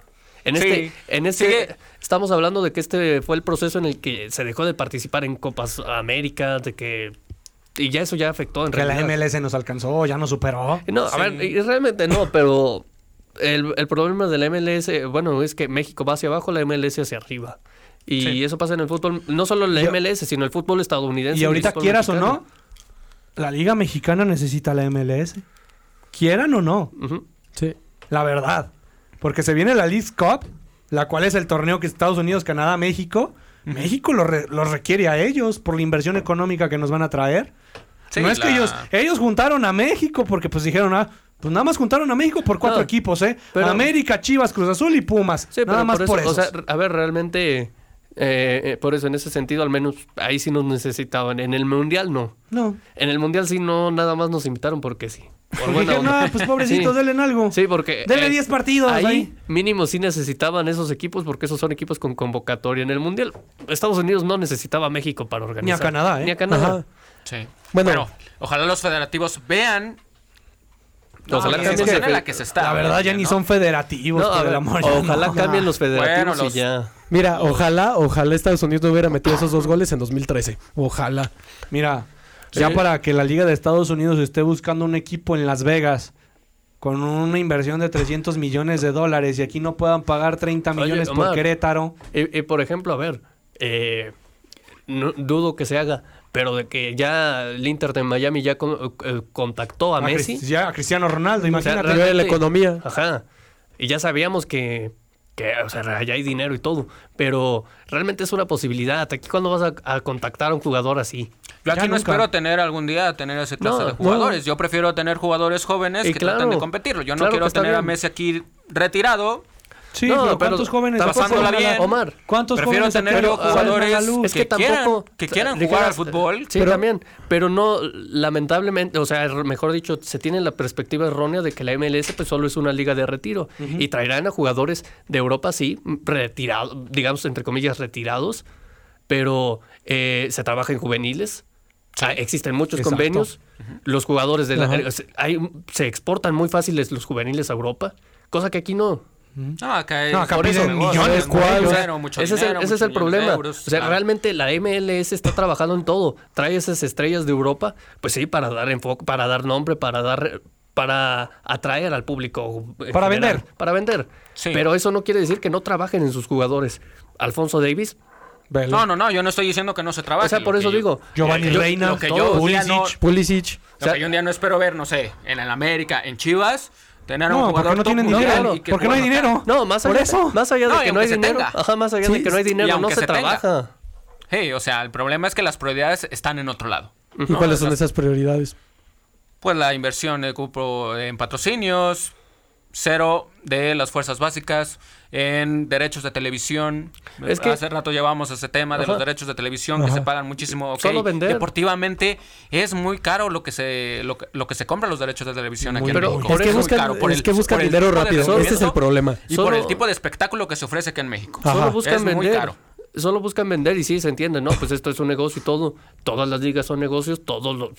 En Sí. este, en este Sigue- estamos hablando de que este fue el proceso en el que se dejó de participar en Copas América, de que y ya eso ya afectó en Que la realidad. MLS nos alcanzó, ya nos superó. No, a ver, y realmente no, pero el, el problema de la MLS, bueno, es que México va hacia abajo, la MLS hacia arriba. Y Sí. eso pasa en el fútbol, no solo en la MLS, sino el fútbol estadounidense. Y ahorita quieras o no, la liga mexicana necesita la MLS. Quieran o no. Sí. la verdad. Porque se viene la League Cup, la cual es el torneo que Estados Unidos, Canadá, México. México lo, re- lo requiere a ellos por la inversión económica que nos van a traer. Sí, no es que ellos, ellos juntaron a México porque pues dijeron, ah, pues nada más juntaron a México por cuatro No, equipos, ¿eh? pero- América, Chivas, Cruz Azul y Pumas. Sí, nada pero más por eso, por eso. o sea, a ver, realmente, eh, eh, por eso, en ese sentido, al menos ahí sí nos necesitaban. En el Mundial no. no. En el Mundial sí no, nada más nos invitaron porque sí. Por Porque buena onda. ah, pues pobrecitos, Sí. denle en algo. Sí, porque... Denle eh, 10 partidos ahí, ahí. mínimo sí necesitaban esos equipos porque esos son equipos con convocatoria. En el Mundial, Estados Unidos no necesitaba a México para organizar. Canadá, ¿eh? Ni a Canadá. Ajá. Sí. Bueno. Bueno, ojalá los federativos vean ojalá cambien la que se está. La verdad ya ni son federativos, por el amor Ojalá cambien los federativos y ya. Mira, ojalá, ojalá Estados Unidos no hubiera metido esos dos goles en 2013. Ojalá. Mira, ya para que la Liga de Estados Unidos esté buscando un equipo en Las Vegas con una inversión de 300 millones de dólares y aquí no puedan pagar 30 millones por Querétaro. Y, por ejemplo, a ver, eh, no, dudo que se haga, pero de que ya el Inter de Miami ya eh, contactó a, Messi. ya a Cristiano Ronaldo, imagínate. O la economía. Ajá. Y ya sabíamos que, que, o sea, ya hay dinero y todo, pero realmente es una posibilidad. ¿Aquí cuándo vas a, contactar a un jugador así? Yo aquí no espero tener algún día tener ese clase de jugadores. Yo prefiero tener jugadores jóvenes que traten de competirlo. Yo no quiero tener a Messi aquí retirado Sí, pero ¿cuántos jóvenes pasándola bien? Omar, ¿cuántos Prefiero tener yo jugadores es que, tampoco que quieran jugar al fútbol. Sí, pero, también, pero no lamentablemente, o sea, mejor dicho, se tiene la perspectiva errónea de que la MLS pues solo es una liga de retiro y traerán a jugadores de Europa sí, retirados, digamos entre comillas retirados, pero eh, se trabaja en juveniles. existen muchos convenios. Los jugadores de la, hay, se exportan muy fáciles los juveniles a Europa, cosa que aquí no. No, acá, no, acá piden millones. ¿cuál? ese es el, ese es el problema. o sea, realmente la MLS está trabajando en todo. Trae esas estrellas de Europa, pues sí, para dar enfoque, para dar nombre, para dar para atraer al público. Para vender. Para vender. Pero eso no quiere decir que no trabajen en sus jugadores. Alfonso Davis. No, no, no, yo no estoy diciendo que no se trabaje. O sea, por eso digo. Giovanni Reina, lo que yo Pulisic. Pulisic. Lo que yo un día no espero ver, no sé, en el América, en Chivas Tener no, un porque no tienen dinero. porque no hay dinero. No, más allá, ¿Por eso? Más allá de que no hay dinero. Ajá, más allá de que no hay dinero, no se, trabaja. Hey, o sea, el problema es que las prioridades están en otro lado. ¿Y cuáles son esas prioridades? Pues la inversión de cupo en patrocinios, cero de las fuerzas básicas, en derechos de televisión. Es que, Hace rato llevamos ese tema de los derechos de televisión que se pagan muchísimo. Solo vender. Deportivamente es muy caro lo que se lo, que se compra los derechos de televisión aquí en México. Es que buscan, es que buscan dinero rápido. Ese es el problema. Y por el tipo de espectáculo que se ofrece aquí en México. Solo buscan es vender. muy caro solo buscan vender y sí, se entiende, ¿no? Pues esto es un negocio y todo. Todas las ligas son negocios, todos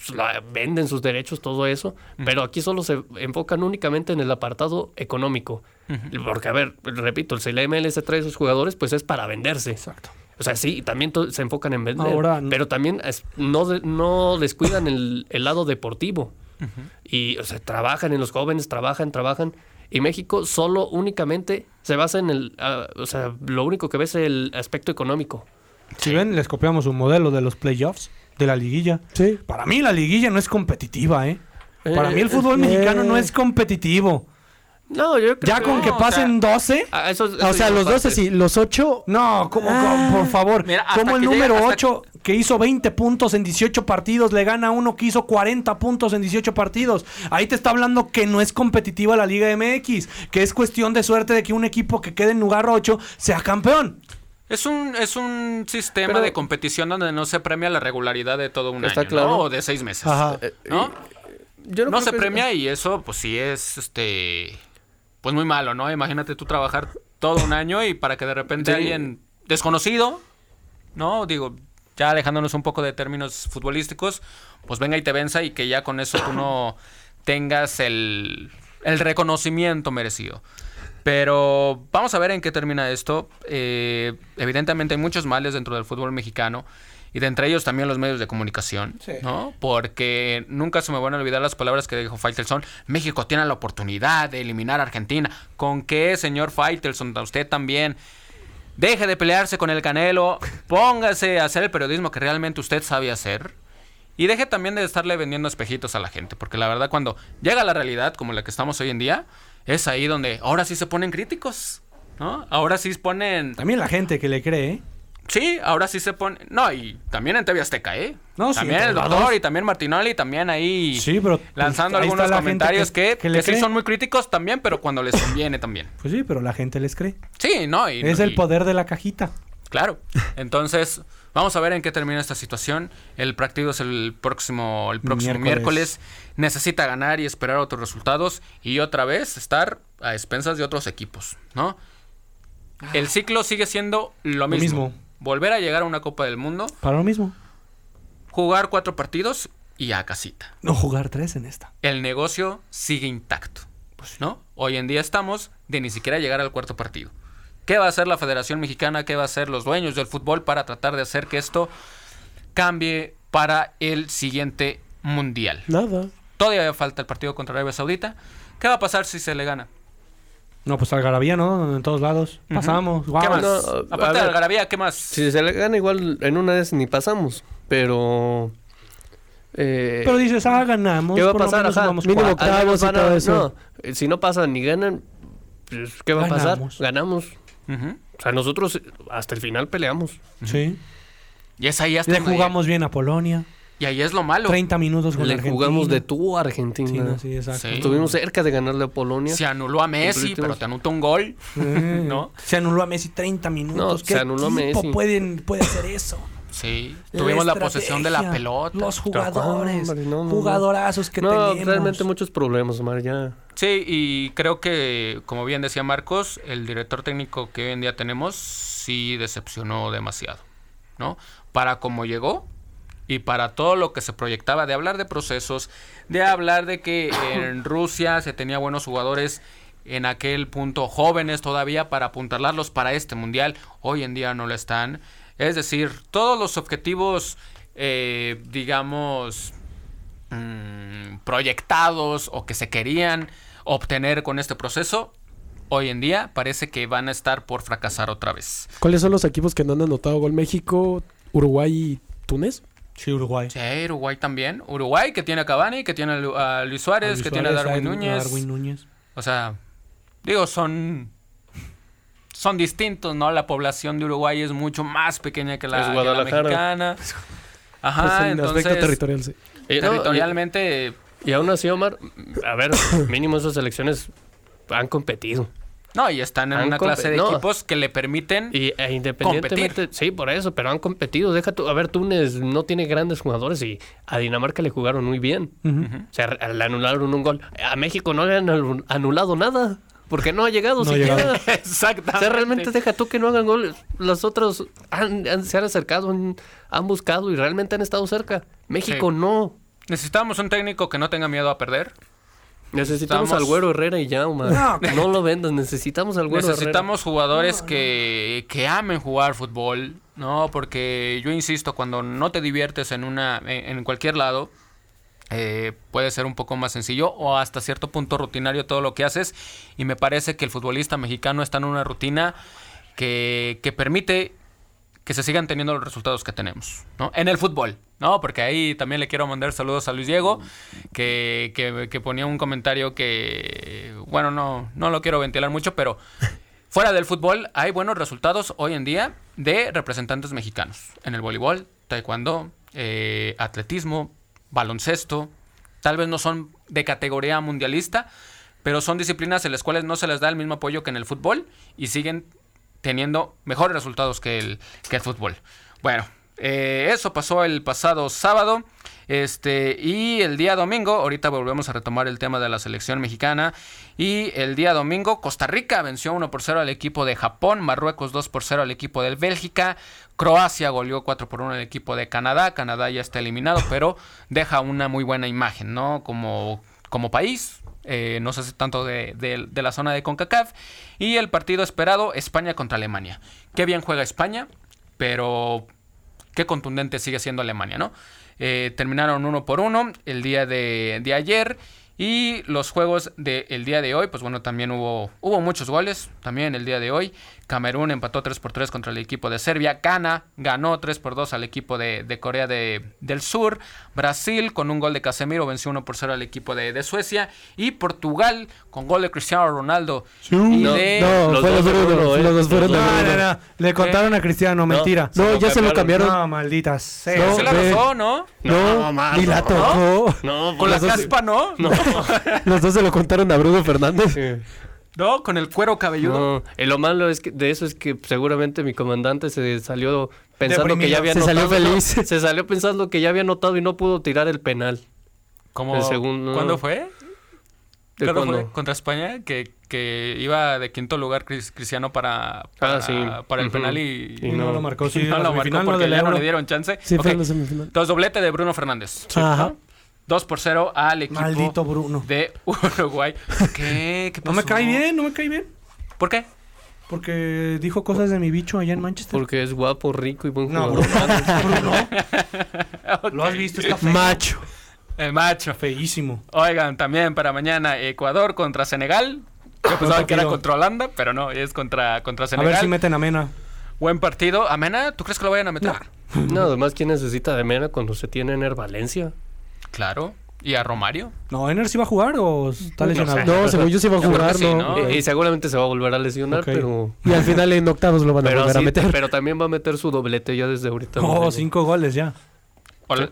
venden sus derechos, todo eso. Pero aquí solo se enfocan únicamente en el apartado económico. Porque, a ver, repito, si la MLS trae esos jugadores, pues es para venderse. Exacto. O sea, sí, también se enfocan en vender. pero también no, no descuidan el, el lado deportivo. Y, o sea, trabajan en los jóvenes, trabajan, trabajan. Y México solo únicamente se basa en el, ah, o sea, lo único que ve es el aspecto económico. Si ven, les copiamos un modelo de los playoffs, de la liguilla. Sí. Para mí la liguilla no es competitiva, ¿eh? Para mí el fútbol eh, mexicano no es competitivo. No, yo creo Ya con que pasen 12. Ah, o sea, los 12 sí, los 8. No, como, ah. por favor. como el número 8 que hizo 20 puntos en 18 partidos le gana a uno que hizo 40 puntos en 18 partidos. Ahí te está hablando que no es competitiva la Liga MX, que es cuestión de suerte de que un equipo que quede en lugar 8 sea campeón. Es un, es un sistema de competición donde no se premia la regularidad de todo un año, claro. O de seis meses, eh, ¿no? no se premia y eso, pues sí es, este pues muy malo, ¿no? Imagínate tú trabajar todo un año y para que de repente alguien desconocido, ¿no? Digo, ya alejándonos un poco de términos futbolísticos, pues venga y te venza y que ya con eso tú no tengas el, el reconocimiento merecido. Pero vamos a ver en qué termina esto. Eh, evidentemente hay muchos males dentro del fútbol mexicano y de entre ellos también los medios de comunicación, ¿no? Porque nunca se me van a olvidar las palabras que dijo Faitelson. México tiene la oportunidad de eliminar a Argentina. ¿Con qué, señor Faitelson? Usted también. Deje de pelearse con el Canelo, póngase a hacer el periodismo que realmente usted sabe hacer. Y deje también de estarle vendiendo espejitos a la gente, porque la verdad cuando llega la realidad como la que estamos hoy en día, es ahí donde ahora sí se ponen críticos, ¿no? Ahora sí ponen... También la gente que le cree, ¿eh? Sí, ahora sí se pone. No, y también en TV Azteca, ¿eh? No, también el doctor y también Martinoli, también ahí sí, pero, lanzando algunos comentarios que, que, sí son muy críticos también, pero cuando les conviene también. Pues sí, pero la gente les cree. Sí, no. Y, es el poder de la cajita. Claro. Entonces, vamos a ver en qué termina esta situación. El partido es el próximo, el próximo miércoles. Necesita ganar y esperar otros resultados y otra vez estar a expensas de otros equipos, ¿no? El ciclo sigue siendo lo mismo volver a llegar a una Copa del Mundo. Para lo mismo. Jugar cuatro partidos y a casita. No jugar tres en esta. El negocio sigue intacto, pues, ¿no? Hoy en día estamos de ni siquiera llegar al cuarto partido. ¿Qué va a hacer la Federación Mexicana? ¿Qué va a hacer los dueños del fútbol para tratar de hacer que esto cambie para el siguiente mundial? Nada. Todavía falta el partido contra Arabia Saudita. ¿Qué va a pasar si se le gana? No, pues Algarabía, ¿no? En todos lados. Pasamos. ¿Qué más? No, Aparte de. Algarabía, ¿qué más? Si se le gana igual en una vez ni pasamos, pero... eh, Pero dices, ah, ganamos. ¿Qué va a pasar? menos Ajá, mínimo octavos y todo eso. No, si no pasan ni ganan, pues, ¿qué va a pasar? Ganamos. Ganamos. Ujú. O sea, nosotros hasta el final peleamos. Sí. Y es ahí hasta Le jugamos bien a Polonia. Y ahí es lo malo. 30 minutos con Le Argentina. jugamos de tú a Argentina. Sí, exacto. Sí. Estuvimos cerca de ganarle a Polonia. Se anuló a Messi, pero te anotó un gol. ¿No? Se anuló a Messi 30 minutos. No, ¿Qué se anuló a Messi. pueden, puede hacer eso? Sí. Tuvimos la posesión de la pelota. Los jugadores. No, no, jugadorazos que no, tenemos. realmente muchos problemas, Omar, ya. Sí, y creo que, como bien decía Marcos, el director técnico que hoy en día tenemos sí decepcionó demasiado, ¿no? Para cómo llegó y para todo lo que se proyectaba de hablar de procesos, de hablar de que en Rusia se tenía buenos jugadores en aquel punto jóvenes todavía para apuntalarlos para este mundial, hoy en día no lo están. Es decir, todos los objetivos, eh, digamos, mm, proyectados o que se querían obtener con este proceso, hoy en día parece que van a estar por fracasar otra vez. ¿Cuáles son los equipos que no han anotado gol? México, Uruguay y Túnez. Sí, Uruguay. Sí, Uruguay también. Uruguay que tiene a Cavani, que tiene a Lu- a Luis Suárez, A Luis que tiene a Darwin a Núñez. Darwin Núñez. O sea, digo, son son distintos, ¿no? La población de Uruguay es mucho más pequeña que la, Es que la Guadalajara. mexicana. Pues Ajá, en aspecto entonces territorial, sí. Eh, no, territorialmente y, y aún así, Omar, a ver, mínimo esas elecciones han competido. No, y están en Han una clase de no. equipos que le permiten Y e independientemente, sí, por eso, pero han competido. Deja tú, a ver, Túnez no tiene grandes jugadores y a Dinamarca le jugaron muy bien. O sea, le anularon un gol. A México no le han anu- anulado nada. Porque no ha llegado No siquiera. exactamente. O sea, realmente deja tú que no hagan goles. Los otros han- han- se han acercado, han, han buscado y realmente han estado cerca. México Sí. no. Necesitamos un técnico que no tenga miedo a perder. Necesitamos Estamos- al Güero Herrera y ya, Omar. No, No, lo vendas, necesitamos al Güero Necesitamos jugadores que, que amen jugar fútbol, ¿no? Porque yo insisto, cuando no te diviertes en una en, en cualquier lado, eh, puede ser un poco más sencillo o hasta cierto punto rutinario todo lo que haces. Y me parece que el futbolista mexicano está en una rutina que, que permite que se sigan teniendo los resultados que tenemos, ¿no? En el fútbol, ¿no? Porque ahí también le quiero mandar saludos a Luis Diego, que, que- que ponía un comentario que, bueno, no, no lo quiero ventilar mucho, pero fuera del fútbol hay buenos resultados hoy en día de representantes mexicanos. En el voleibol, taekwondo, eh, atletismo, baloncesto, tal vez no son de categoría mundialista, pero son disciplinas en las cuales no se les da el mismo apoyo que en el fútbol y siguen teniendo mejores resultados que el, que el fútbol. Bueno, eh, eso pasó el pasado sábado. Este, y el día domingo, ahorita volvemos a retomar el tema de la selección mexicana. Y el día domingo, Costa Rica venció 1 por 0 al equipo de Japón, Marruecos 2 por 0 al equipo del Bélgica, Croacia goleó 4 por 1 al equipo de Canadá, Canadá ya está eliminado, pero deja una muy buena imagen, ¿no? Como, como país, eh, no se hace tanto de, la zona de CONCACAF. Y el partido esperado, España contra Alemania. Qué bien juega España, pero qué contundente sigue siendo Alemania, ¿no? Eh, terminaron uno por uno el día de, ayer. Y los juegos del día de hoy, pues bueno, también hubo muchos goles, también el día de hoy. Camerún empató 3 por 3 contra el equipo de Serbia. Ghana ganó 3 por 2 al equipo de, de Corea de- del Sur. Brasil con un gol de Casemiro venció 1 por 0 al equipo de, de Suecia. Y Portugal con gol de Cristiano Ronaldo. y No, de- No, Los fue dos Bruno, Bruno, eh. los dos fueron de Los No, no, no. Le contaron a Cristiano, mentira. No, lo ya se lo cambiaron. No, maldita sea. No, se la ve. rozó, ¿no? No, ni la no. tocó. No, Con la caspa, ¿no? No, Los dos se lo contaron a Bruno Fernández. No, con el cuero cabelludo. no. Y lo malo es que de eso es que seguramente mi comandante se salió pensando que ya había Se salió feliz. Se salió pensando que ya había anotado y no pudo tirar el penal. Como, El segundo- ¿Cuándo fue? ¿De ¿Cuándo cuándo? fue? Contra España, que, que iba de quinto lugar Cris- Cristiano para, para, Ah, sí. para el penal y, Y Y no, lo marcó, sí. no lo marcó no porque ya no le dieron chance. Sí, Ok. fue en la semifinal. Entonces, doblete de Bruno Fernández. Ajá. 2 por 0 al equipo Maldito Bruno. de Uruguay. ¿Qué? ¿Qué No me pasó? cae bien, no me cae bien. ¿Por qué? Porque dijo cosas de mi bicho allá en Manchester. Porque es guapo, rico y buen No, jugador. Bruno. Bruno. Lo has visto, está feo. Macho. El macho. Feísimo. Oigan, también para mañana Ecuador contra Senegal. Yo pensaba que era partido. contra Holanda, pero no, es contra, contra A Senegal. ver si meten a Mena. Buen partido. ¿Amena? ¿Tú crees que lo vayan a meter? No, además, ¿quién necesita de Mena cuando se tiene Ener Valencia? Claro. ¿Y a Romario? No, ¿Ener sí va a jugar o está No lesionado? No, según yo sí va a jugar, sí, ¿no? ¿no? Y, y seguramente se va a volver a lesionar, pero... Y al final en octavos lo van a Pero, volver a meter. pero también va a meter su doblete ya desde ahorita. Oh, cinco goles ya.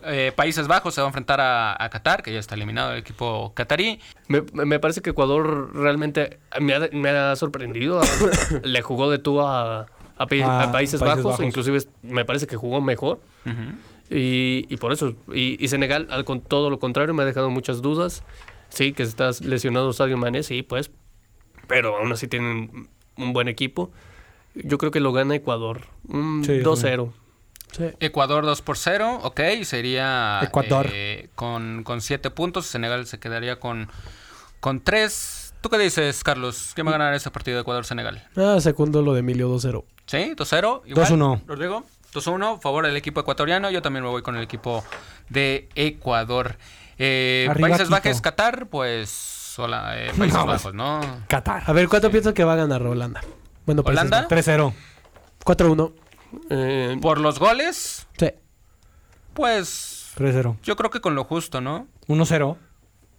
Eh, Países Bajos se va a enfrentar a, a Qatar, que ya está eliminado el equipo catarí. Me, me parece que Ecuador realmente me ha, me ha sorprendido. Le jugó de tú a, a, Pai- A a Países, Países Bajos. Bajos. Inclusive me parece que jugó mejor. Y, y por eso. Y, y Senegal, al con todo lo contrario, me ha dejado muchas dudas. Sí, que está lesionado Sadio Mané, sí, pues. Pero aún así tienen un buen equipo. Yo creo que lo gana Ecuador. Un Sí, 2-0. Sí. Ecuador 2 por 0, ok, sería Ecuador. eh, con, con 7 puntos. Senegal se quedaría con, con 3. ¿Tú qué dices, Carlos? ¿Quién va a ganar ese partido de Ecuador-Senegal? Ah, segundo lo de Emilio 2-0. ¿Sí? ¿2-0? igual. 2-1. Rodrigo, 2-1, favor del equipo ecuatoriano. Yo también me voy con el equipo de Ecuador. Eh, Países. Bajos, Qatar, pues. Hola, eh, Países No, Bajos, ¿no? Qatar. A ver, ¿cuánto piensas que va a ganar Holanda? Bueno, Países ¿Holanda? 3-0. Bajos. 4-1. Eh, Por los goles, Sí. pues. 3-0. Yo creo que con lo justo, ¿no? 1-0.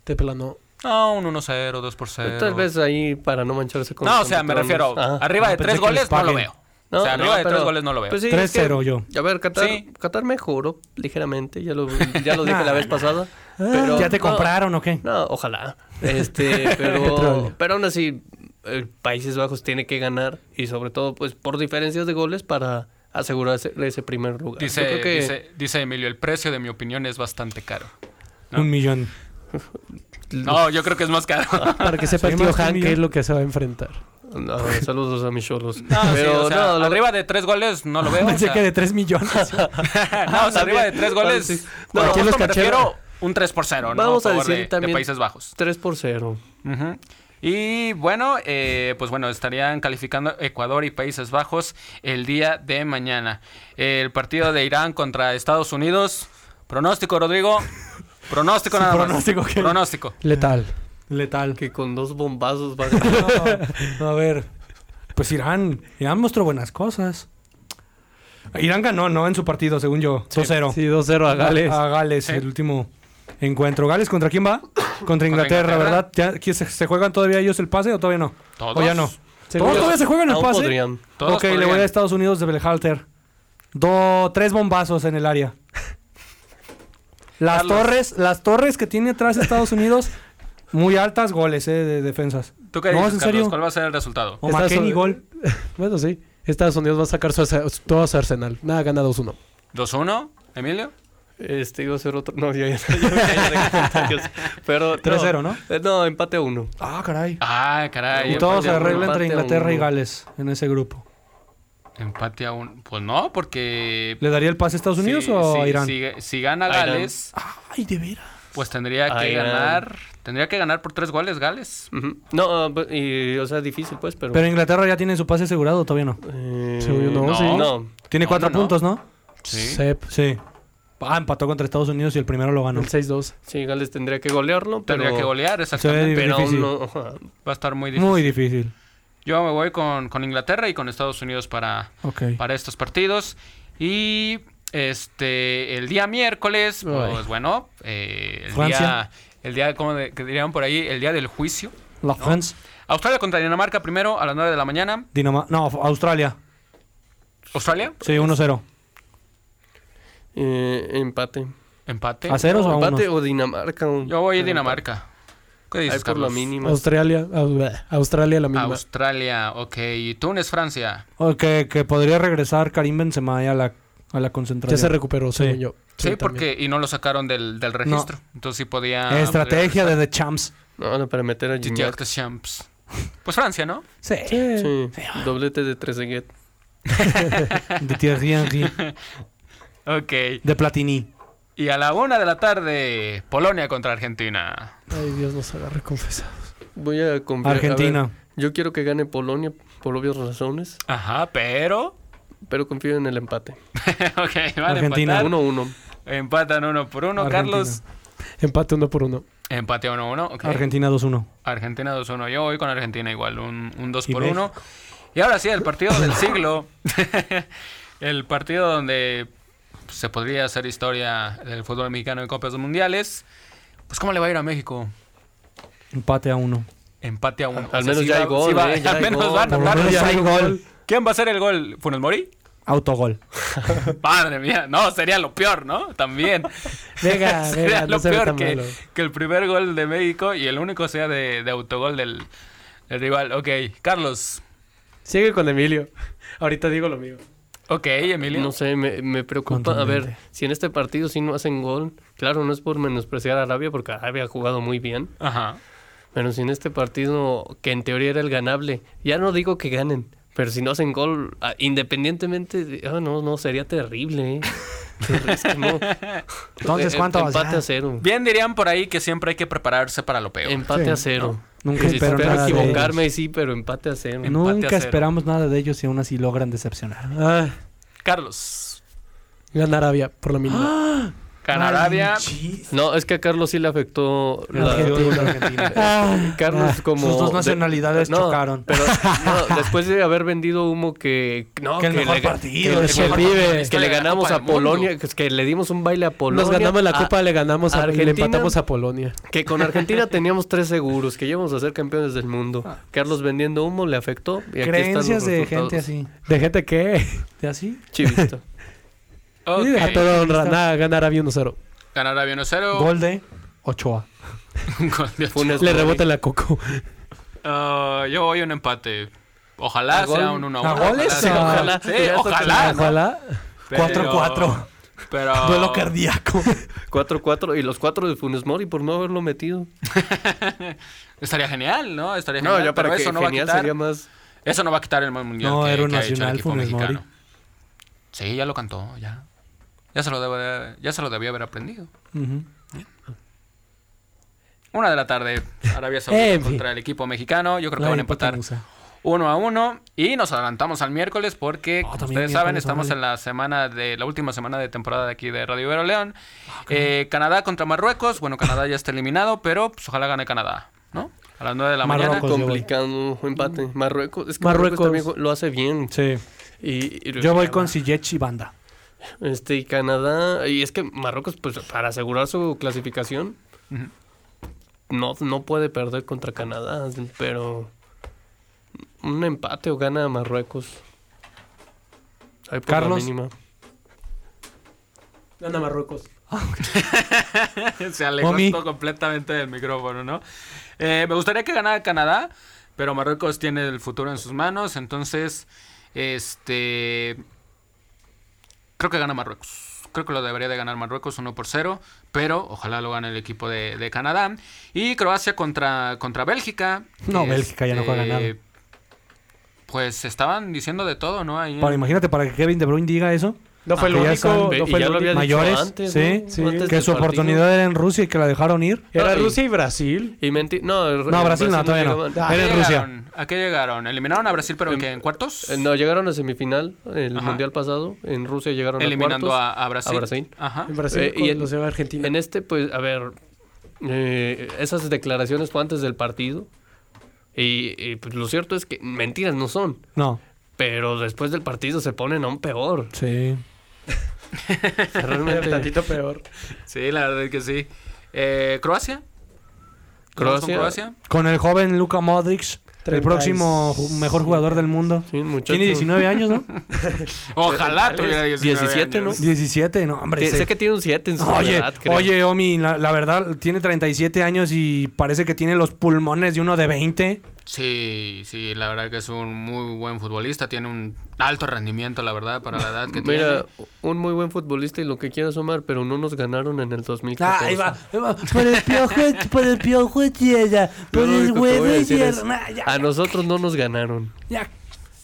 Te plano. No, un 1-0, 2 por 0. tal vez ahí para no mancharse con No, o sea, me refiero, Ajá. arriba Ah, de que les goles no lo veo. No, o sea, arriba no, de tres goles no lo veo. Pues sí, es 3-0 que- yo. A ver, Qatar, Sí. Qatar mejoró ligeramente, ya lo, ya lo dije la vez pasada. Pero, ¿Ya te no, compraron o qué? No, ojalá. Este, pero, pero aún así, el Países Bajos tiene que ganar y sobre todo, pues, por diferencias de goles para asegurarse ese primer lugar. Dice, Yo creo que dice, dice Emilio, el precio de mi opinión es bastante caro. ¿no? Un millón. No, yo creo que es más caro. Para que sepa el tío Han qué es lo que se va a enfrentar. No, saludos a mis cholos. No, sí, pero o sea, no, lo- arriba de tres goles no lo veo. o Pensé sea, que de 3 millones. no, o sea, arriba de tres goles. No, Aquí los me cacheros- refiero un 3 por 0, ¿no? Vamos a decir de, de también- Países Bajos. 3 por 0. Ujú. Y bueno, eh, pues bueno, estarían calificando Ecuador y Países Bajos el día de mañana. El partido de Irán contra Estados Unidos. Pronóstico, Rodrigo. Pronóstico Sí, nada más. pronóstico, ¿qué? Pronóstico. Letal. Letal. Que con dos bombazos va a ganar. No, a ver. Pues Irán. Irán mostró buenas cosas. Irán ganó, ¿no? En su partido, según yo. 2-0. Sí, 2-0 a Gales. A Gales, el último encuentro. ¿Gales contra quién va? Contra Inglaterra, Inglaterra. ¿verdad? ¿Ya, ¿quién se, se juegan todavía ellos el pase o todavía no? Todos. ¿O ya no? ¿Todos todavía se juegan el pase? podrían. Todos ok, le voy a Estados Unidos de Belhalter. Do, tres bombazos en el área. Las Carlos. torres, las torres que tiene atrás Estados Unidos, muy altas goles eh, de defensas. ¿Tú qué No, dices, ¿en Carlos? serio? ¿Cuál va a ser el resultado? O Está McKenny gol. Bueno, sí. Estados Unidos va a sacar su, todo su arsenal. Nada, gana 2-1. ¿2-1? ¿Emilio? Este iba a ser otro. No, ya, ya. Pero. 3-0, ¿no? Eh, No, empate a uno. Ah, caray. Ah, caray. Y todo se arregla entre Inglaterra y. Gales en ese grupo. Empate a un. Pues no, porque. ¿Le daría el pase a Estados Unidos o a Irán? Si, si gana. Gales, Ay, de veras. pues tendría que ganar. Tendría que ganar por tres goles Gales. No, bu- y, o sea, difícil, pues, pero. Pero Inglaterra ya tiene su pase asegurado, todavía no. eh, Según yo, no, no. sí. No. Tiene No, cuatro puntos, ¿no? Sí. Sep, Sí. Ah, empató contra Estados Unidos y el primero lo ganó. el 6-2. Sí, Gales tendría que golearlo, pero. Tendría que golear, exactamente. Pero aún no. Va a estar muy difícil. Muy difícil. Yo me voy con, con Inglaterra y con Estados Unidos para, para estos partidos. Y este el día miércoles, pues Ay. bueno, eh, el Francia. día, el día, como de- que dirían por ahí, el día del juicio. La France. Australia contra Dinamarca primero a las 9 de la mañana. Dinama no, Australia. Australia, Sí, 1-0. Eh, empate. empate. ¿A ceros o a empate unos? o Dinamarca. un- Yo voy a Dinamarca. ¿Qué dices, Ahí por la mínima. Australia, Australia la misma. Australia, ok. Y Túnez, Francia. O que, podría regresar Karim Benzema a la, a la ya concentración. se recuperó, Sí. según yo. Sí, porque y no lo sacaron del, del registro. Entonces sí podía. Estrategia de The Champs. No, no, para meter a Gignac. Gignac Champs. Pues Francia, ¿no? Sí. Sí. Sí, doblete de Trezeguet. De Thierry Henry. Ok. De Platini. Y a la una de la tarde, Polonia contra Argentina. Ay, Dios nos agarre confesados. Voy a. Argentina. a ver, yo quiero que gane Polonia por obvias razones, Ajá, pero. Pero confío en el empate. ok, van a Argentina, empatar. 1-1. Empatan uno por uno. Argentina. Carlos, Empate uno por uno. empate 1-1. ok. Argentina 2-1. Argentina 2-1. Yo voy con Argentina igual, un, un 2 Y por México. 1. Y ahora sí, el partido del siglo. el partido donde se podría hacer historia del fútbol mexicano en Copas Mundiales. Pues, ¿cómo le va a ir a México? Empate a 1. Empate a uno. Al menos ya hay gol, eh, ya al hay menos gol. va a. ¿Quién va a hacer el gol? ¿Funes Mori? Autogol. Madre mía, no, sería lo peor, ¿no? También. Venga, sería venga, lo no se ve peor que, el primer gol de México y el único sea de, de autogol del, del rival. Ok, Carlos. Sigue con Emilio. Ahorita digo lo mío. Ok, Emilio. No sé, me, me preocupa. A ver, si en este partido sí no hacen gol, claro, no es por menospreciar a Arabia, porque Arabia ha jugado muy bien. Ajá. Pero si en este partido, que en teoría era el ganable, ya no digo que ganen, pero si no hacen gol, ah, independientemente, de- ah, no, no, sería terrible. ¿eh? Qué es que no. Entonces, ¿cuánto vas Empate ya? a cero. Bien dirían por ahí que siempre hay que prepararse para lo peor. Empate Sí, a cero. Nunca Sí, espero espero nada de equivocarme, sí, pero empate a cero. Empate a Nunca cero. esperamos nada de ellos y aún así logran decepcionar. Ah, Carlos. gana Arabia, por lo mínimo. Gana Arabia. No, es que a Carlos sí le afectó la... Argentina. Ah, Carlos ah, como... Sus dos de- nacionalidades no, chocaron. Pero no, después de haber vendido humo que... No, Que el mejor le, partido, que- es que- el Vive. que le ganamos a. Polonia, que, que le dimos un baile a Polonia. Nos ganamos la a- copa, le ganamos a, y le Argentina. empatamos a Polonia. que con Argentina teníamos tres seguros, que íbamos a ser campeones del mundo. Carlos vendiendo humo le afectó. Y aquí están los Creencias de gente así. ¿De gente que ¿De así? Chivista. Ok. A toda honra. Nada, gana Arabia 1-0. Gana Arabia 1-0. Gol de Ochoa. Gol de Le rebota la coco. Ah, yo voy a un empate. Ojalá sea un 1-1. ¿A goles? Ojalá Ah. Sí, ojalá. ¿no? Ojalá. Pero- 4-4. Pero. Duelo cardíaco. 4-4 y los cuatro de Funes Mori por no haberlo metido. Estaría genial, ¿no? Estaría No, genial. ya para pero que eso no va a genial quitar. sería más... Eso no va a quitar el mundial. No, que, que ha hecho el nacional, equipo Funes Mori. mexicano. Sí, ya lo cantó, ya. Ya se lo debe, ya se lo debía haber aprendido. Una de la tarde, Arabia Saudita contra el equipo mexicano. Yo creo que La van a empatar uno a uno. Y nos adelantamos al miércoles porque, Ah, como ustedes saben, estamos en la semana de la última semana de temporada de aquí de Radio Ibero León. Eh, Canadá contra Marruecos. Bueno, Canadá ya está eliminado, pero pues, ojalá gane Canadá, ¿no? A las 9 de la Marruecos. mañana. voy. complicado empate. Marruecos, es que Marruecos. Marruecos, también lo hace bien. Sí. Y, y- Yo voy con Sillech y Banda. Este, y Canadá, y es que Marruecos, pues para asegurar su clasificación, no, no puede perder contra Canadá, pero un empate o gana Marruecos. Ahí por la Carlos. mínima. Gana Marruecos. Se alejó completamente del micrófono, ¿no? Eh, me gustaría que ganara Canadá, pero Marruecos tiene el futuro en sus manos, entonces, este, creo que gana Marruecos. Creo que lo debería de ganar Marruecos 1 por 0, pero ojalá lo gane el equipo de, de Canadá. Y Croacia contra, contra Bélgica. No, Bélgica ya no juega nada. Pues estaban diciendo de todo, ¿no? Ahí en- Para, imagínate, para que Kevin De Bruyne diga eso. No fue el único. No y fue ya el lo había único. dicho Mayores, antes, sí, ¿no? sí, Antes Que su partido. oportunidad era en Rusia y que la dejaron ir. Era No, Rusia y Brasil. Y menti no, el- No, el Brasil no, todavía no. llegaban- ¿A Era qué en Rusia. llegaron? ¿A qué llegaron? ¿Eliminaron a Brasil, pero que en cuartos? Eh, No, llegaron a semifinal el Ajá. mundial pasado. En Rusia llegaron Eliminando a a, cuartos. a Brasil. a Brasil. Ajá. En Brasil Eh, y en- los Argentina. En este, pues, a ver, eh, esas declaraciones fue antes del partido. Y, y, pues, lo cierto es que mentiras no son. No. Pero después del partido se ponen aún peor. Sí. Realmente. tantito peor. Sí, la verdad es que sí. Eh, ¿Croacia? ¿Nos vamos con Croacia. Croacia? Con el joven Luka Modric, el 30 próximo mejor jugador del mundo. Sí, muchacho. Tiene 19 años, ¿no? Ojalá tuviera 19 17, ¿no? años. 17, no, hombre. Sé que tiene un 7 en su Oye, edad, creo. oye, Omi, la, la verdad, tiene 37 años y parece que tiene los pulmones de uno de 20. Sí, sí, la verdad que es un muy buen futbolista. Tiene un alto rendimiento, la verdad, para la edad que Mira, tiene. un muy buen futbolista y lo que quiera sumar, pero no nos ganaron en el 2014. Ah, ahí va, ahí va. Por el piojo, por el piojo llega, por el huevo a A nosotros no nos ganaron. ya.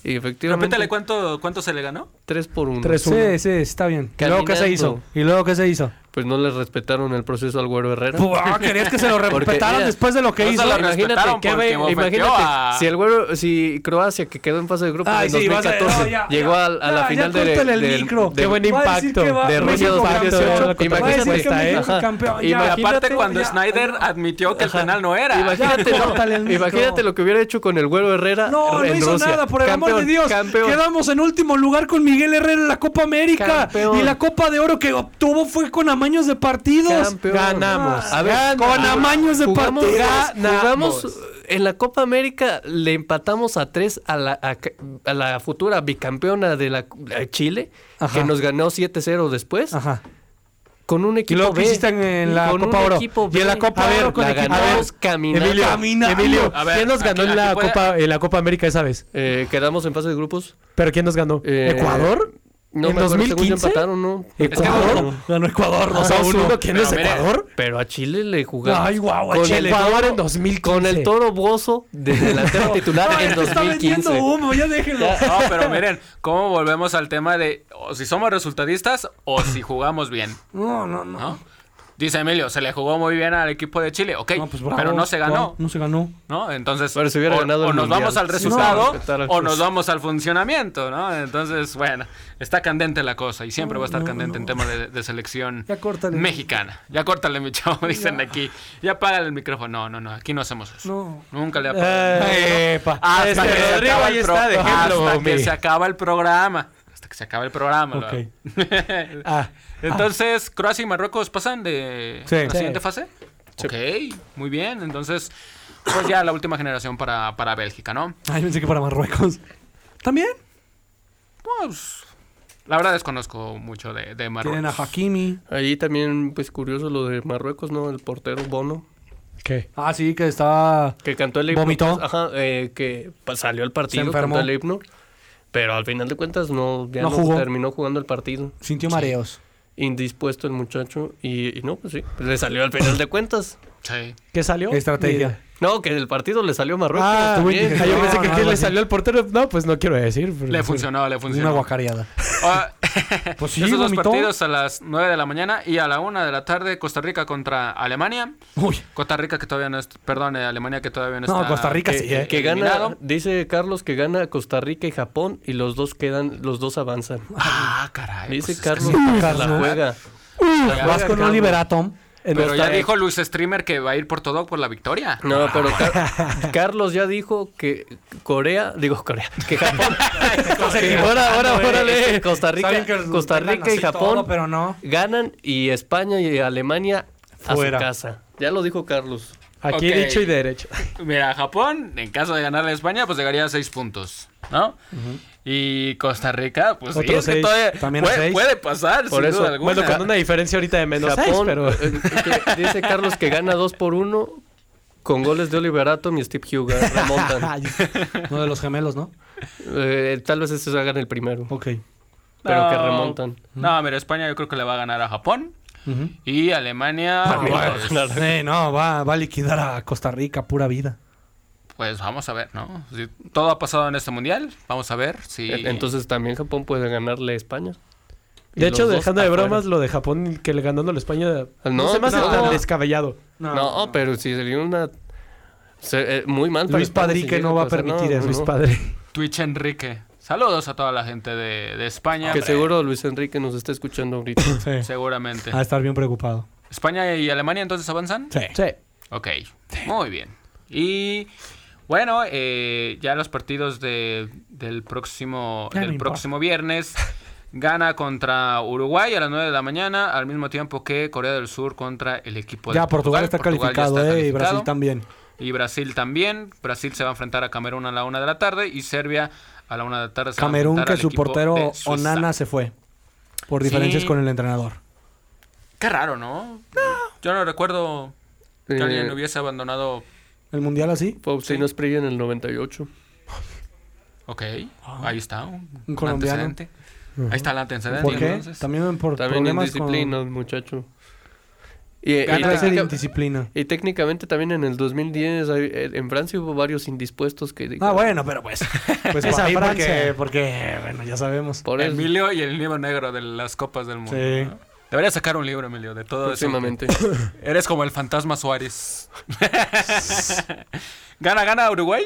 Y efectivamente, Repítale cuánto, cuánto se le ganó. 3 por 1. Tres- Sí, sí, está bien. ¿Y luego qué se hizo? ¿Y luego qué se hizo? Pues no le respetaron el proceso al Güero Herrera. Ah, querías que se lo respetaran mira, después de lo que no se hizo. lo imagínate, que, bofeteó imagínate a- si el Güero, si Croacia que quedó en fase de grupos Ay, en sí, vas a- 2014 no, ya, llegó a, a la Ya, final ya de, córtale el del- micro. de- Qué buen impacto. va- de Rusia México 2018. campeón. Va a Va a Imagínate. Y aparte cuando ya, Snyder ya. admitió que el penal no era. Imagínate, Ya, lo, que hubiera hecho con el Güero Herrera No, no hizo nada, por el amor de Dios. Quedamos en último lugar con Miguel Herrera en la Copa América. Y la Copa de Oro que obtuvo fue con amaños de partidos. Campeón. Ganamos. A ver, Ganamos. Con amaños de partidos. jugamos en la Copa América, le empatamos a tres a la, a, a la futura bicampeona de la a Chile, Ajá. que nos ganó 7-0 después, Ajá. con un ¿Y equipo luego qué B. hiciste en, en la Con Copa un Oro? equipo Y en la B. Copa Oro con la equipo ganamos B. caminando. Emilio, Caminando. Emilio, A ver, ¿quién nos aquí- ganó en aquí la puede- Copa en la Copa América esa vez? Eh, quedamos en fase de grupos. ¿Pero quién nos ganó? Eh, ¿Ecuador? No ¿En me acuerdo, según yo 2015? empataron, ¿no? ¿Ecuador? Ganó Ecuador 2 a 2 1. 1. ¿Quién Pero es Ecuador? Pero a Chile le jugamos. Ay, guau, a con Chile. el Ecuador en 2015. Con el toro bozo de delantero titular Ay, en te está vendiendo 2015. humo, ya déjenlo. No, pero miren, ¿cómo volvemos al tema de o si somos resultadistas o si jugamos bien? No, no, no. ¿No? Dice Emilio, se le jugó muy bien al equipo de Chile, ok, No, pues bravo. pero no se ganó, No se ganó. ¿no? Entonces, Pero si hubiera o, ganado o el nos Mundial. vamos al resultado no, al o nos vamos al funcionamiento, ¿no? Entonces, bueno, está candente la cosa y siempre No, va a estar no, candente no. en tema de, de selección Ya córtale. mexicana. Ya córtale, mi chavo, dicen aquí. Ya págale el micrófono. No, no, no, aquí no hacemos eso. No. Nunca le ha Eh. Hasta Este, que se acaba el pro- hasta que se acaba el programa. Hasta que se acaba el programa. Ok. ¿no? Ah, Entonces, Croacia y Marruecos pasan de Sí. la Sí. siguiente fase. Ok, muy bien. Entonces, pues ya la última generación para, para Bélgica, ¿no? Ay, pensé que para Marruecos. ¿También? Pues, la verdad desconozco mucho de, de Marruecos. Tienen a Hakimi. Ahí también, pues curioso lo de Marruecos, ¿no? El portero Bono. ¿Qué? Ah, sí, que está... Que cantó el himno. ¿Vomitó? ajá, eh, que pues, salió al partido, Se enfermó. cantó el himno. Pero al final de cuentas no, ya No no, jugó. terminó jugando el partido. Sintió mareos. Indispuesto el muchacho. Y, y no, pues sí, pues le salió al final de cuentas. Sí. ¿Qué salió? Estrategia. No, que el partido le salió a Marruecos. Ah, también. ah, yo pensé que No, ¿qué algo le salió al portero. No, pues no quiero decir. pero Le sí. funcionó, le Una funcionó. guacareada. Ah, Pues sí, Esos dos vomitó. partidos a las 9 de la mañana y a la 1 de la tarde Costa Rica contra Alemania. Uy. Costa Rica que todavía no es, perdón, eh, Alemania que todavía no No, está. Costa Rica que, sí, ¿eh? que gana, eliminado. dice Carlos que gana Costa Rica y Japón y los dos quedan, los dos avanzan. Ah, caray. Dice pues es que Carlos sí. que Carlos. la juega. Ya, Vas con Carlos. Oliver Atom. En Pero ya dijo Luis Streamer que va a ir por todo por la victoria. No, pero Car- Carlos ya dijo que Corea, digo Corea, que Japón. ahora, ahora, órale. Costa Rica, Costa Rica y Japón todo, pero no. ganan y España y Alemania Fuera. a su casa. Ya lo dijo Carlos. Aquí Ok. dicho y derecho. Mira, Japón, en caso de ganarle a España, pues llegaría a 6 puntos, ¿no? Y Costa Rica, pues sí, Otros es que seis. todavía También puede, seis. puede pasar, Por sin eso, duda alguna. Bueno, con una diferencia ahorita de menos seis, Japón, pero... eh, que dice Carlos que gana 2 por 1 con goles de Oliver Atom y Steve Huga. Remontan. Uno de los gemelos, ¿no? Eh, tal vez estos hagan el primero, Ok. pero que No. remontan. No, mira, España yo creo que le va a ganar a Japón. Y Alemania, También va a pues, ganar. Eh, no, va, va a liquidar a Costa Rica, pura vida. Pues vamos a ver, ¿no? Si todo ha pasado en este mundial, vamos a ver si... Entonces también Japón puede ganarle a España. De hecho, dejando de afuera. bromas, lo de Japón que le ganando a la España no, No, se me hace no. tan descabellado. No, pero si sería una... se- eh, muy mal. Luis Padrique llega no va a permitir eso. Luis Padre. Twitch Enrique. Saludos a toda la gente de, de España. Que seguro Luis Enrique nos está escuchando ahorita. Sí. Seguramente. A estar bien preocupado. ¿España y Alemania entonces avanzan? Sí. Sí. Ok, muy bien. Y bueno, eh, ya los partidos de, del próximo Ya del próximo viernes. Gana contra Uruguay a las 9 de la mañana, al mismo tiempo que Corea del Sur contra el equipo de Ya, Portugal, está Portugal ya calificado, está eh, y. Brasil también. Y Brasil también. Brasil se va a enfrentar a Camerún a la 1 de la tarde y Serbia a la 1 de la tarde. se va a Camerún, que al su portero. Onana se fue. Por diferencias Sí. con el entrenador. Qué raro, ¿no? Yo no recuerdo que alguien Eh, hubiese abandonado. ¿El mundial así? Faustino Esprilla en el 98. Ok, ahí está. Un, Un colombiano. antecedente. Ahí está el antecedente. ¿Por qué? entonces. También por También problemas indisciplina, con... muchacho. Y, y técnica- indisciplina. y técnicamente también en el 2010 hay- eh, en Francia hubo varios indispuestos que... Ah, bueno, pero pues... Pues Esa ahí porque, Francia. porque, bueno, ya sabemos. Por. Emilio y el libro negro de las copas del mundo. Sí. ¿no? Debería sacar un libro, Emilio, de todo eso. Eres como el fantasma Suárez. ¿Gana, gana Uruguay?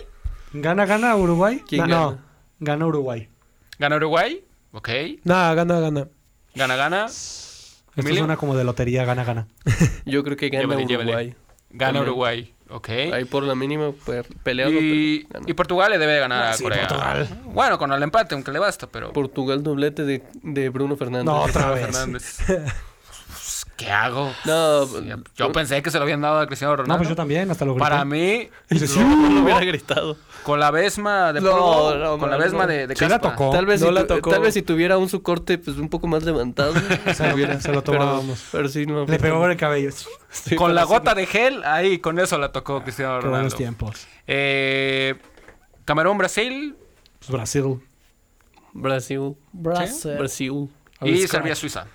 ¿Gana, gana Uruguay? ¿Quién no, gana? gana Uruguay. ¿Gana Uruguay? Ok. Nada, gana, gana. ¿Gana, gana? Esto Emilio. suena como de lotería, gana, gana. Yo creo que gana Llévale, llévale. Uruguay. Gana También. Uruguay. Ok. Ahí por la mínima, pe- peleando. Y, y Portugal le debe de ganar a Sí, Corea. Portugal. Bueno, con el empate, aunque le basta, pero... Portugal doblete de, de Bruno Fernández. No, otra vez. Fernández. Pues, ¿Qué hago? No, Yo pensé que se lo habían dado a Cristiano Ronaldo. No, pues yo también, hasta lo grité. Para mí, no hubiera gritado. con la besma de No, no, con la no. de, de Sí la tocó. Tal vez, No si la tu- tocó. tal vez si tuviera un su corte pues un poco más levantado. Se lo- se lo tomábamos. pero sí, no. Le pegó en el cabello. Sí, Con la sí. gota de gel, ahí con eso la tocó Cristiano Qué buenos Ronaldo. tiempos. Eh, Camerún, Brasil Pues Brasil. Brasil. Brasil. Brasil. y Scratch. Serbia, Suiza.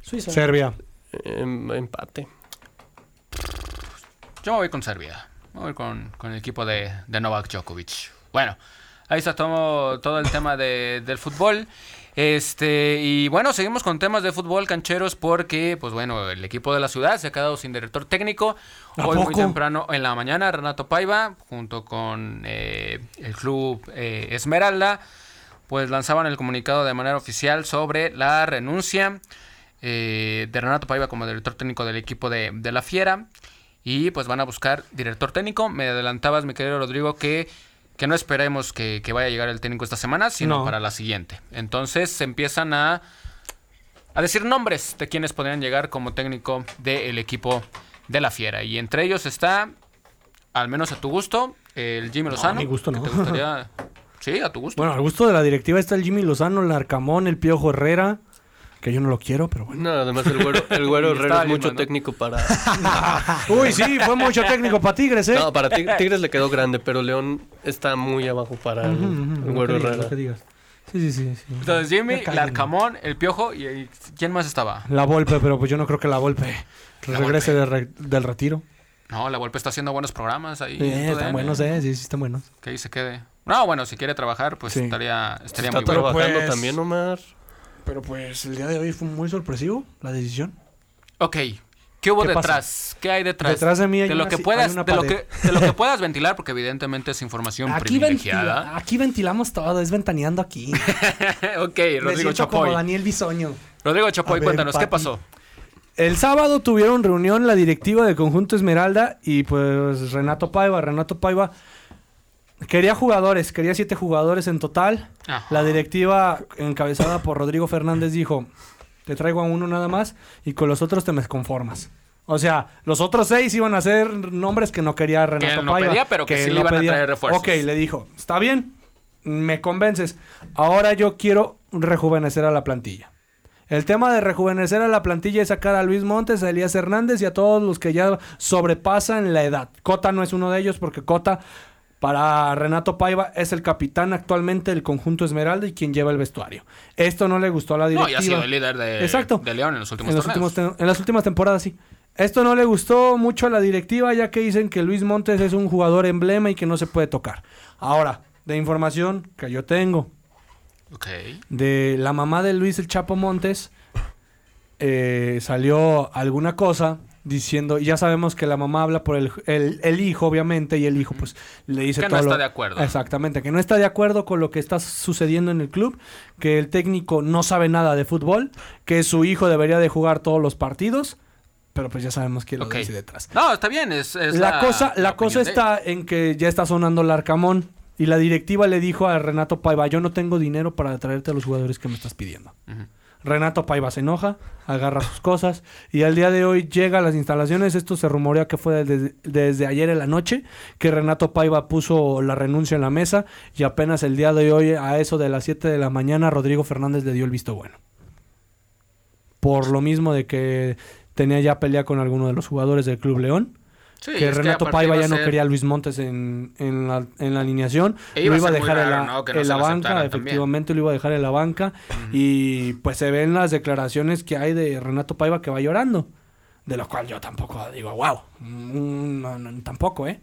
Suiza. Serbia. Em- empate. Yo me voy con Serbia. Me voy con, con el equipo de, de Novak Djokovic. Bueno, ahí está todo, todo el tema de- del fútbol. Este, y bueno, seguimos con temas de fútbol cancheros porque, pues bueno, el equipo de la ciudad se ha quedado sin director técnico. ¿A Hoy muy temprano en la mañana, Renato Paiva, junto con eh, el club eh, Esmeralda, pues lanzaban el comunicado de manera oficial sobre la renuncia eh, de Renato Paiva como director técnico del equipo de, de la Fiera. Y pues van a buscar director técnico. Me adelantabas, mi querido Rodrigo, que, que no esperemos que, que vaya a llegar el técnico esta semana, sino No. para la siguiente. Entonces se empiezan a, a decir nombres de quienes podrían llegar como técnico del equipo de la Fiera. Y entre ellos está, al menos a tu gusto, el Jimmy Lozano. mi gusto no. te gustaría- Sí, a tu gusto. Bueno, al gusto de la directiva está el Jimmy Lozano, el Arcamón, el Piojo Herrera. Que yo no lo quiero, pero bueno. No, además el güero, el güero Herrera es mucho técnico para... Uy, sí, fue mucho técnico para Tigres, ¿eh? No, para Tig- Tigres le quedó grande, pero León está muy abajo para el, güero digas, Herrera. lo que digas. Sí, sí, sí. sí. Entonces Jimmy, el. Arcamón, el Piojo y, y ¿quién más estaba? La Volpe, pero pues yo no creo que la Volpe La regrese de re- del retiro. No, la Volpe está haciendo buenos programas ahí. Sí, en están buenos, ¿eh? Sí, sí, están buenos. Que ahí se quede. No, bueno, si quiere trabajar, pues Sí. estaría, estaría Está muy bueno. trabajando pues- también, Omar. Pero pues el día de hoy fue muy sorpresivo la decisión. Ok. ¿Qué hubo ¿Qué pasa? detrás? ¿Qué hay detrás? Detrás de mí hay de lo una que puedas, hay una de lo que, de lo que puedas ventilar, porque evidentemente es información Aquí, privilegiada. ventila- aquí ventilamos todo, es ventaneando aquí. ok, Me Rodrigo como Chapoy. Daniel Bisoño. Rodrigo Chapoy, ver, cuéntanos, ¿qué pasó? El sábado tuvieron reunión la directiva del conjunto Esmeralda y pues Renato Paiva. Renato Paiva quería jugadores, quería siete jugadores en total. Ajá. La directiva encabezada por Rodrigo Fernández dijo, te traigo a uno nada más y con los otros te me conformas. O sea, los otros seis iban a ser nombres que no quería Renato él no Paiva. pedía, pero que sí él le iban a pedía. traer refuerzos. Ok, le dijo, está bien, me convences. Ahora yo quiero rejuvenecer a la plantilla. El tema de rejuvenecer a la plantilla es sacar a Luis Montes, a Elías Hernández y a todos los que ya sobrepasan la edad. Cota no es uno de ellos porque Cota, para Renato Paiva, es el capitán actualmente del conjunto Esmeralda y quien lleva el vestuario. Esto no le gustó a la No, directiva. y ha sido el líder de, Exacto. de León en los últimos en, los últimos en las últimas temporadas, sí. Esto no le gustó mucho a la directiva, ya que dicen que Luis Montes es un jugador emblema y que no se puede tocar. Ahora, de información que yo tengo, Ok. de la mamá de Luis el Chapo Montes, eh, salió alguna cosa diciendo, y ya sabemos que la mamá habla por el, el- el hijo, obviamente, y el hijo pues le dice Que no todo está lo- de acuerdo. Exactamente, que no está de acuerdo con lo que está sucediendo en el club, que el técnico no sabe nada de fútbol, que su hijo debería de jugar todos los partidos, pero pues ya sabemos quién lo dice detrás. No, está bien, es, es La, cosa, la, la cosa de- está en que ya está sonando el Arcamón y la directiva le dijo a Renato Paiva, yo no tengo dinero para traerte a los jugadores que me estás pidiendo. Ujú. Renato Paiva se enoja, agarra sus cosas y al día de hoy llega a las instalaciones. Esto se rumorea que fue desde, desde ayer en la noche que Renato Paiva puso la renuncia en la mesa y apenas el día de hoy a eso de las 7 de la mañana Rodrigo Fernández le dio el visto bueno. Por lo mismo de que tenía ya pelea con alguno de los jugadores del Club León. Sí, que Renato Paiva ya no quería a Luis Montes en, en, la, en la alineación. E iba lo iba a dejar en la, ¿no? que no en la banca, también. efectivamente lo iba a dejar en la banca. Y pues se ven las declaraciones que hay de Renato Paiva que va llorando. De lo cual yo tampoco digo, wow. mm, no, tampoco, ¿eh?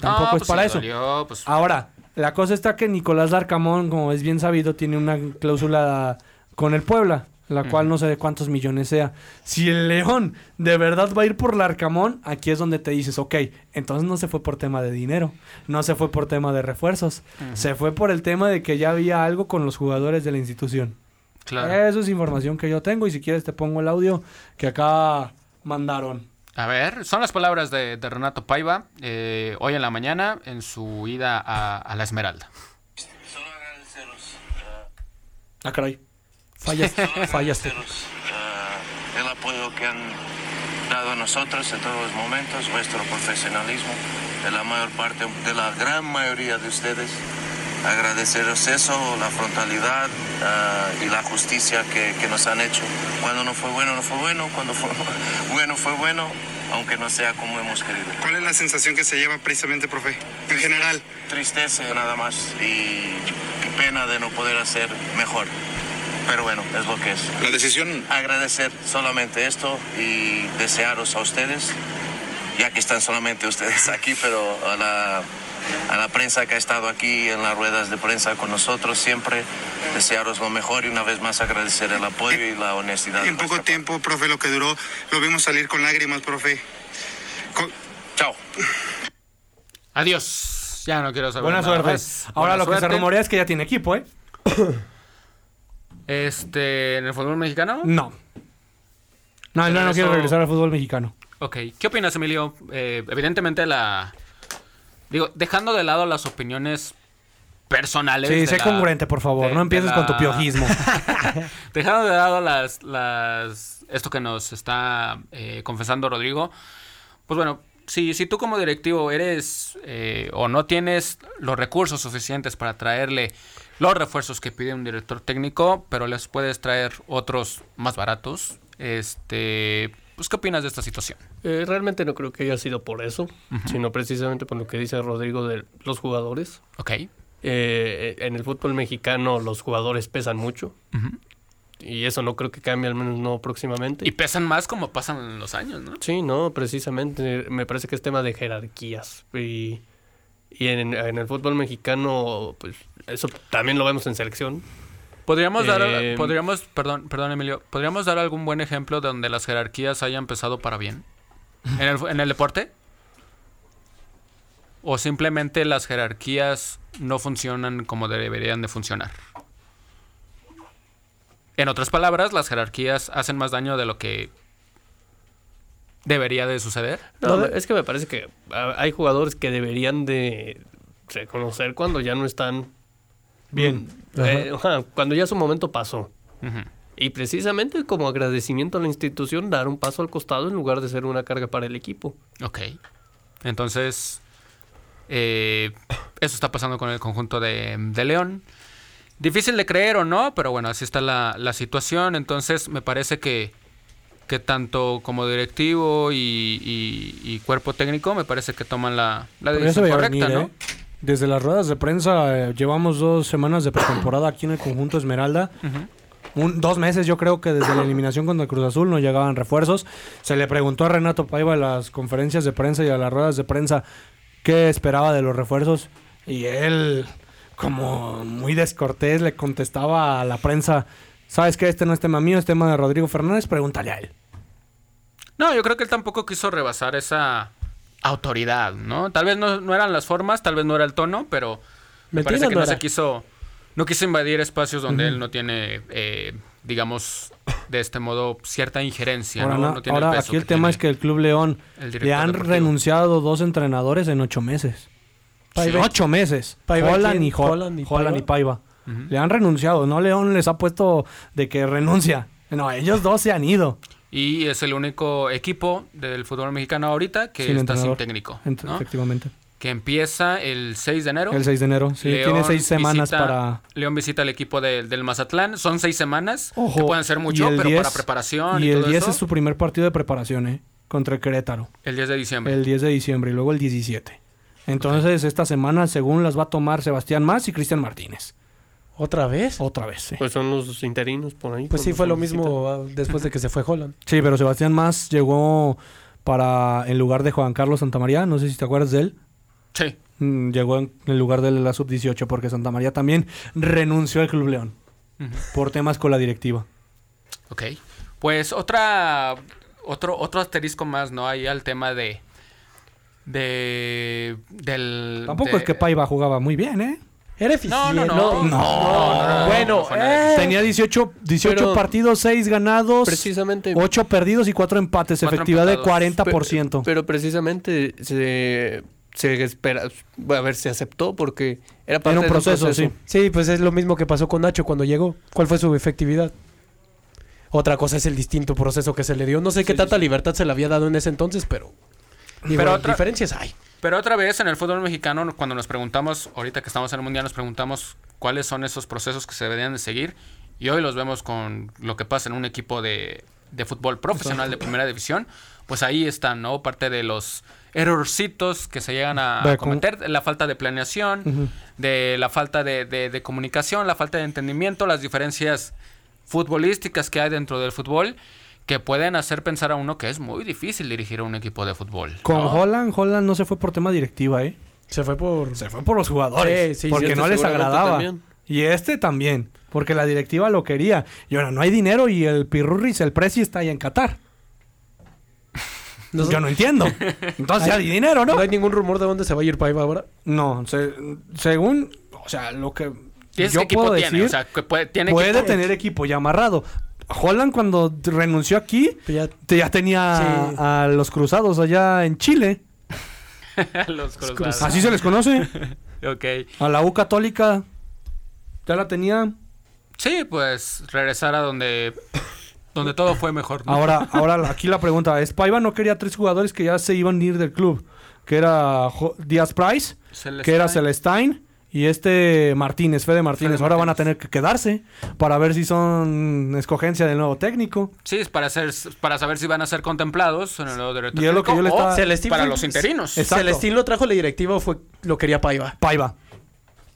Tampoco es pues para eso. dolió, pues, Ahora, la cosa está que Nicolás Darcamón, como es bien sabido, tiene una cláusula con el Puebla. La cual no sé de cuántos millones sea. Si el León de verdad va a ir por Larcamón, aquí es donde te dices, ok, entonces no se fue por tema de dinero, no se fue por tema de refuerzos, se fue por el tema de que ya había algo con los jugadores de la institución. Claro. Eso es información que yo tengo y si quieres te pongo el audio que acá mandaron. A ver, son las palabras de, Renato Paiva eh, hoy en la mañana en su ida a, la Esmeralda. Solo agradeceros. ah, caray. fallaste. Uh, el apoyo que han dado a nosotros en todos los momentos, vuestro profesionalismo, de la mayor parte, de la gran mayoría de ustedes. Agradeceros eso, la frontalidad uh, y la justicia que, que, nos han hecho. Cuando no fue bueno, no fue bueno. Cuando fue bueno, fue bueno, aunque no sea como hemos querido. ¿Cuál es la sensación que se lleva precisamente, profe, en general? Tristeza nada más y pena de no poder hacer mejor pero bueno, es lo que es. La decisión... Agradecer solamente esto y desearos a ustedes, ya que están solamente ustedes aquí, pero a la, a la prensa que ha estado aquí en las ruedas de prensa con nosotros siempre, desearos lo mejor y una vez más agradecer el apoyo y la honestidad. En poco tiempo, profe, lo que duró, lo vimos salir con lágrimas, profe. Chao. Adiós. Ya no quiero saber Buena suerte. Ahora lo que se rumorea es que ya tiene equipo, ¿eh? Este, ¿en el fútbol mexicano? No. No, no, no quiero regresar al fútbol mexicano. Ok. ¿Qué opinas, Emilio? Eh, evidentemente la... Digo, dejando de lado las opiniones personales. Sí, sé congruente, por favor. no empieces con tu piojismo. dejando de lado las, las, esto que nos está eh, confesando Rodrigo. Pues bueno, si, si tú como directivo eres eh, o no tienes los recursos suficientes para traerle los refuerzos que pide un director técnico, pero les puedes traer otros más baratos. Este, pues, ¿qué opinas de esta situación? Eh, realmente no creo que haya sido por eso, sino precisamente por lo que dice Rodrigo de los jugadores. Ok. Eh, en el fútbol mexicano los jugadores pesan mucho. Y eso no creo que cambie, al menos no próximamente. Y pesan más como pasan los años, ¿no? Sí, no, precisamente. Me parece que es tema de jerarquías. Y y en, el fútbol mexicano, pues eso también lo vemos en selección. Podríamos dar, eh, podríamos, perdón, perdón Emilio, podríamos dar algún buen ejemplo donde las jerarquías hayan empezado para bien. ¿En el, en el deporte? ¿O simplemente las jerarquías no funcionan como deberían de funcionar? En otras palabras, las jerarquías hacen más daño de lo que debería de suceder. No, es que me parece que hay jugadores que deberían de reconocer cuando ya no están bien. Eh, cuando ya su momento pasó. Y precisamente como agradecimiento a la institución, dar un paso al costado en lugar de ser una carga para el equipo. Ok. Entonces, eh, eso está pasando con el conjunto de, de, León. Difícil de creer o no, pero bueno, así está la, la situación. Entonces, me parece que que tanto como directivo y, cuerpo técnico me parece que toman la, decisión correcta, ¿no? ¿eh? Desde las ruedas de prensa eh, llevamos dos semanas de pretemporada aquí en el conjunto Esmeralda. dos meses yo creo que desde la eliminación contra Cruz Azul no llegaban refuerzos. Se le preguntó a Renato Paiva en las conferencias de prensa y a las ruedas de prensa qué esperaba de los refuerzos y él como muy descortés le contestaba a la prensa ¿Sabes que este no es tema mío, es tema de Rodrigo Fernández? Pregúntale a él. No, yo creo que él tampoco quiso rebasar esa autoridad, ¿no? Tal vez no, eran las formas, tal vez no era el tono, pero me parece que no, se quiso, no quiso invadir espacios donde él no tiene, eh, digamos, de este modo, cierta injerencia. Ahora, aquí el tema es que el Club León le han renunciado dos entrenadores en ocho meses. Ocho meses. Holland y, Holland y Paiva. Le han renunciado, ¿no? León les ha puesto de que renuncia. No, ellos dos se han ido. Y es el único equipo del fútbol mexicano ahorita que está sin técnico. Efectivamente. Que empieza el 6 de enero. El 6 de enero, sí. tiene seis semanas para... León visita el equipo del Mazatlán. Son seis semanas, que pueden ser mucho, pero para preparación y, y el 10 es su primer partido de preparación, ¿eh? Contra el Querétaro. El 10 de diciembre. El 10 de diciembre y luego el 17. Entonces, esta semana, según las va a tomar Sebastián Más y Cristian Martínez. ¿Otra vez? Otra vez, sí. Pues son los interinos por ahí. Pues sí, fue lo mismo ah, después de que se fue Holland. Sí, pero Sebastián Más llegó para en lugar de Juan Carlos Santamaría. No sé si te acuerdas de él. Sí. Mm, llegó en, lugar de la sub-18 porque Santamaría también renunció al Club León por temas con la directiva. Ok. Pues otra. Otro, otro asterisco más, ¿no? Ahí al tema de. De. Del. Tampoco de- es que Paiva jugaba muy bien, ¿eh? Era eficiente. No, no, no. No. Bueno, eh, Tenía 18, 18 Pero- partidos, 6 ganados, Precisamente. 8 perdidos y 4 empates. Cuatro efectividad empatados. de 40%. Pero precisamente se, se espera, a ver, se aceptó porque era parte Era un de proceso, sí. Sí, pues es lo mismo que pasó con Nacho cuando llegó. ¿Cuál fue su efectividad? Otra cosa es el distinto proceso que se le dio. No sé qué tanta libertad se le había dado en ese entonces, pero. Digo, Pero otra- diferencias hay. Pero otra vez en el fútbol mexicano, cuando nos preguntamos, ahorita que estamos en el mundial, nos preguntamos cuáles son esos procesos que se deberían de seguir. Y hoy los vemos con lo que pasa en un equipo de, de fútbol profesional de primera división. Pues ahí están, ¿no? Parte de los errorcitos que se llegan a cometer, la falta de planeación, de la falta de, de- de comunicación, la falta de entendimiento, las diferencias futbolísticas que hay dentro del fútbol que pueden hacer pensar a uno que es muy difícil dirigir a un equipo de fútbol. Con. Holland, Holland no se fue por tema directiva, ¿eh? Se fue por. Se fue por los jugadores. Sí, sí, porque sí, no este les agradaba. también. Y este también. Porque la directiva lo quería. Y ahora no hay dinero y el Pirurris, el Prezi está ahí en Qatar. No, Yo no entiendo. Entonces ya hay dinero, ¿no? no hay ningún rumor de dónde se va a ir Paiva ahora. No, se- según, o sea, lo que ¿Tienes yo qué equipo puedo tiene? decir, O sea, que puede, tiene puede equipo. tener equipo ya amarrado. Holland cuando renunció aquí Pues ya- te- ya tenía Sí. a los cruzados allá en Chile. Los cruzados. Así se les conoce. Ok. A la U Católica ya la tenía. Sí, pues regresar a donde, donde todo fue mejor. ¿no? Ahora, ahora aquí la pregunta es, Paiva no quería tres jugadores que ya se iban a ir del club, que era Díaz Price, Celestine. que era Celestine y este Martínez, Fede Martínez. Fede Ahora van a tener que quedarse para ver si son escogencia del nuevo técnico. Sí, es para, hacer, para saber si van a ser contemplados en el nuevo director Y es lo que yo le estaba- Celestín para fue- los interinos. Exacto. Celestín lo trajo la directiva o fue lo quería Paiva. Paiva.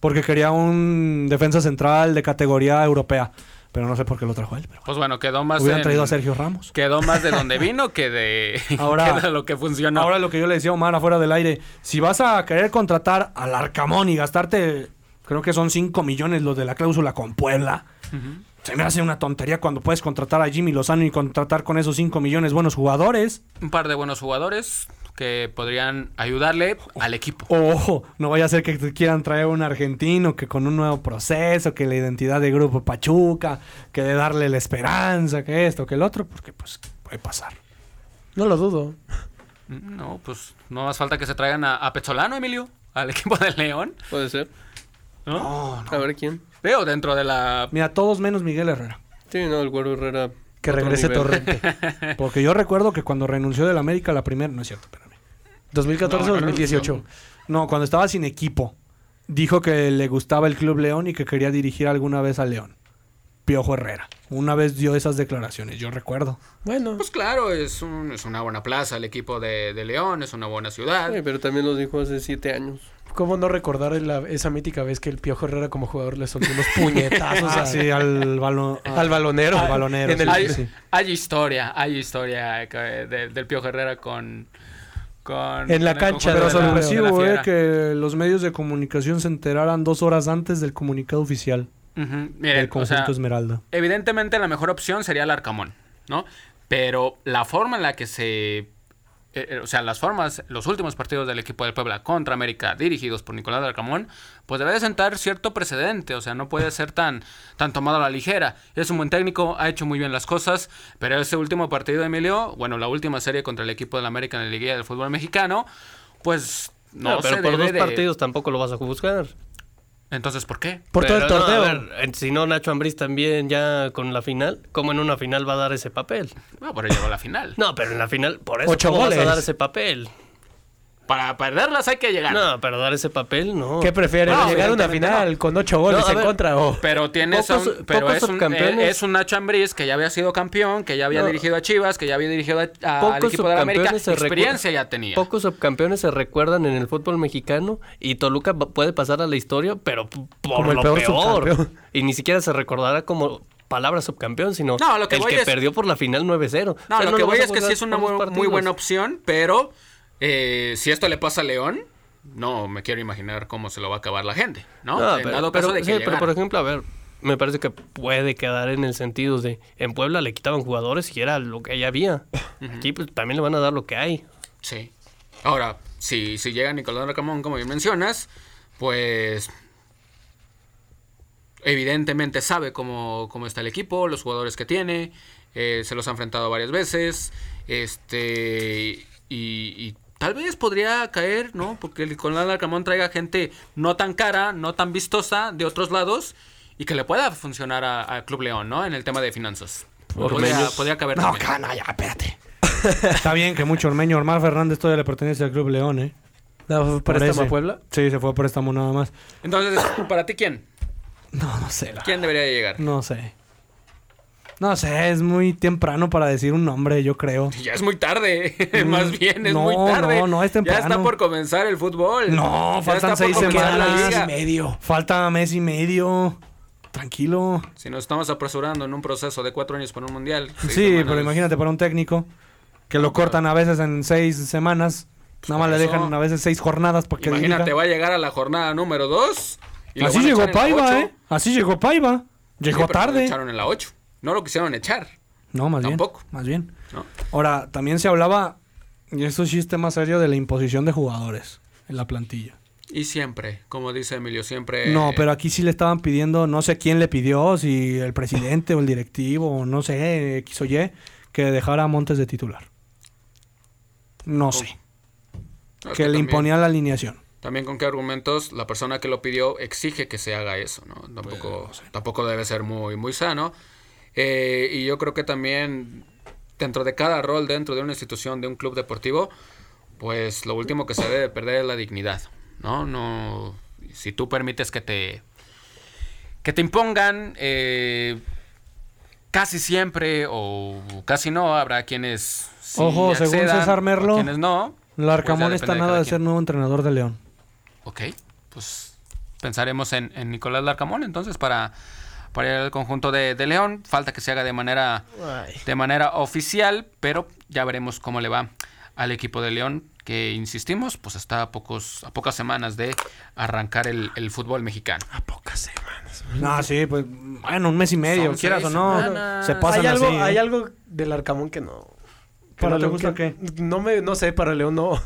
Porque quería un defensa central de categoría europea. Pero no sé por qué lo trajo él. Pero Pues bueno, quedó más hubieran en- traído a Sergio Ramos. Quedó más de donde vino que de, Ahora- que de lo que funcionó. Ahora lo que yo le decía a Omar afuera del aire, si vas a querer contratar al Arcamón y gastarte, creo que son 5 millones los de la cláusula con Puebla, se me hace una tontería cuando puedes contratar a Jimmy Lozano y contratar con esos 5 millones buenos jugadores. Un par de buenos jugadores que podrían ayudarle al equipo. Ojo, no vaya a ser que te quieran traer un argentino que con un nuevo proceso, que la identidad de grupo Pachuca, que de darle la esperanza, que esto, que el otro, porque pues puede pasar. No lo dudo. No, pues no más falta que se traigan a, a Pezzolano, Emilio, al equipo del León. Puede ser. ¿no? A ver quién. Veo dentro de la... Mira, todos menos Miguel Herrera. Sí, no, el Güero Herrera. Que regrese nivel. Torrente. Porque yo recuerdo que cuando renunció del América la primera, no es cierto, espérame. 2014 No, o 2018. No, cuando estaba sin equipo, dijo que le gustaba el Club León y que quería dirigir alguna vez al León. Piojo Herrera. Una vez dio esas declaraciones, yo recuerdo. Bueno, Pues claro, es, un- es una buena plaza el equipo de, de León, es una buena ciudad. Sí, pero también lo dijo hace siete años. ¿cómo no recordar la- esa mítica vez que el Piojo Herrera como jugador le soltó unos puñetazos Ah, a- sí, al balón. al balonero? Al balonero, En el- sí, hay, sí. hay historia, hay historia de- del Piojo Herrera con... con En la cancha Pero sorpresivo, eh, que los medios de comunicación se enteraran dos horas antes del comunicado oficial Miren, o conjunto sea, Esmeralda. evidentemente la mejor opción sería el Arcamón, ¿no? Pero la forma en la que se... eh, eh, o sea, las formas, los últimos partidos del equipo del Puebla contra América dirigidos por Nicolás Arcamón, pues debe de sentar cierto precedente, o sea, no puede ser tan, tan tomado a la ligera. Es un buen técnico, ha hecho muy bien las cosas, pero ese último partido, Emilio, bueno, la última serie contra el equipo del América en la Liguilla del Fútbol Mexicano, pues no, No, pero se por debe dos de... partidos tampoco lo vas a buscar. Entonces, ¿por qué? Por todo el Pero no, torneo. en- si no, Nacho Ambriz también ya con la final. ¿Cómo en una final va a dar ese papel? Bueno, pero llegó a la final. No, pero en la final, por eso Ocho ¿cómo vas goles. a dar ese papel? Para perderlas hay que llegar. No, pero dar ese papel, no. ¿Qué prefieren? No, ¿Llegar a una final con ocho goles No, en ver. contra o...? Pero tienes a Pocos- un- pero pocos es un, subcampeones. eh, es un Nacho Ambriz que ya había sido campeón, que ya había No. dirigido a Chivas, que ya había dirigido a- a- al Pocos equipo de la América. subcampeones se Experiencia ya tenía. Pocos subcampeones se recuerdan en el fútbol mexicano y Toluca puede pasar a la historia, pero por Como el lo peor peor. Y ni siquiera se recordará como palabra subcampeón, sino No, lo que el que es- perdió por la final 9-0. No, O sea, lo que voy es que sí es una muy buena opción, pero eh, si esto le pasa a León, no me quiero imaginar cómo se lo va a acabar la gente, ¿no? No, En pero, dado pero- caso de que sí, pero por ejemplo, a ver, me parece que puede quedar en el sentido de en Puebla le quitaban jugadores y era lo que ya había. Aquí pues también le van a dar lo que hay. Sí. Ahora, si, si llega Nicolás Racamón, como bien mencionas, pues evidentemente sabe cómo, cómo está el equipo, los jugadores que tiene, eh, se los ha enfrentado varias veces, este y, tal vez podría caer, ¿no? Porque Nicolás Racamón traiga gente no tan cara, no tan vistosa de otros lados y que le pueda funcionar a, Club León, ¿no? En el tema de finanzas. Podría, podría, caber. No, cana, ya, espérate. Está bien que mucho Ormeño. Omar Fernández todavía le pertenece al Club León, ¿eh? ¿No fue préstamo a Puebla? Sí, se fue a préstamo nada más. Entonces, ¿para ti quién? No, no sé. ¿Quién debería llegar? No sé. No sé, es muy temprano para decir un nombre, yo creo. Ya es muy tarde, más bien, es muy tarde. No, no, es temprano. Ya está por comenzar el fútbol. No, faltan seis semanas. y medio. Falta mes y medio. Tranquilo. Si nos estamos apresurando en un proceso de cuatro años para un mundial. Sí, pero imagínate para un técnico que lo cortan a veces en seis semanas. Nada más le dejan a veces seis jornadas para que Imagínate, va a llegar a la jornada número dos. Así llegó Paiva, ¿eh? Así llegó Paiva. Llegó tarde. Lo echaron en la 8. No lo quisieron echar. No, más Tampoco. bien. Más bien. Ahora, también se hablaba, y eso sí es tema serio, de la imposición de jugadores en la plantilla. Y siempre, como dice Emilio, siempre... No, pero aquí sí le estaban pidiendo, no sé quién le pidió, si el presidente o el directivo, o no sé, X o Y, que dejara a Montes de titular. No sé. que, le imponía la alineación. También con qué argumentos la persona que lo pidió exige que se haga eso, ¿no? Tampoco, pues, tampoco debe ser muy, muy sano. Eh, y yo creo que también dentro de cada rol, dentro de una institución, de un club deportivo, pues lo último que se debe perder es la dignidad. ¿no? No, si tú permites que te, que te impongan, eh, casi siempre o casi no, habrá quienes... Ojo, según César Merlo, quienes no. Larcamón pues está nada de, ser nuevo entrenador de León. Ok, pues pensaremos en, Nicolás Larcamón entonces para, para ir al conjunto de, León. Falta que se haga de manera, de manera oficial, pero ya veremos cómo le va al equipo de León que insistimos, pues está a pocos, a pocas semanas de arrancar el, fútbol mexicano. A pocas semanas. No, sí, pues, bueno, un mes y medio, quieras o no, se pasan hay algo, así, ¿eh? Hay algo del Arcamón que no. ¿Para no León gusta qué? No me, no sé, para León no.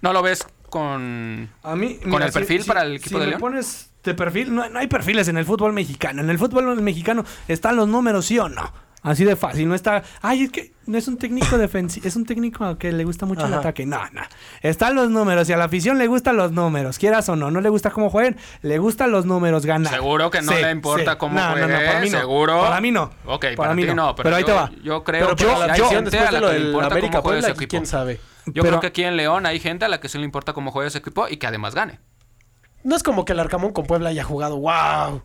¿No lo ves con, a mí, con el perfil para el equipo de León? pones de perfil, no, no hay perfiles en el fútbol mexicano. En el fútbol mexicano están los números, sí o no. Así de fácil, no está. Ay, es que no es un técnico defensivo, es un técnico que le gusta mucho el ataque. No, no. Están los números y a la afición le gustan los números, quieras o no. No le gusta cómo jueguen, le gustan los números, ganar. Seguro que no le importa cómo jueguen. No, no, para mí no. Seguro. Para mí no. Ok, para, mí no. Pero, ahí te va. Yo creo que la yo, después de lo del América Puebla, quién sabe. Yo creo que aquí en León hay gente a la que sí le importa cómo juega ese equipo y que además gane. No es como que el Arcamón con Puebla haya jugado, wow.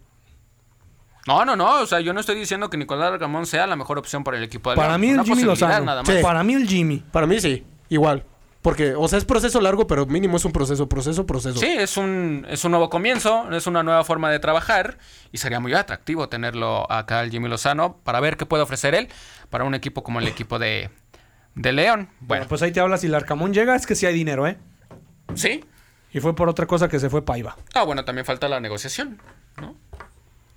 No, no, no. O sea, yo no estoy diciendo que Nicolás Ramón sea la mejor opción para el equipo de Para mí el Jimmy Lozano. Nada más. Para mí el Jimmy. Para mí sí. Igual. Porque, o sea, es proceso largo, pero mínimo es un proceso, proceso, proceso. Sí, es un, es un nuevo comienzo, es una nueva forma de trabajar y sería muy atractivo tenerlo acá al Jimmy Lozano para ver qué puede ofrecer él para un equipo como el equipo de, de León. Bueno. pues ahí te hablas, si el Arcamón llega, es que sí hay dinero, ¿eh? Sí. Y fue por otra cosa que se fue Paiva. Ah, bueno, también falta la negociación, ¿no?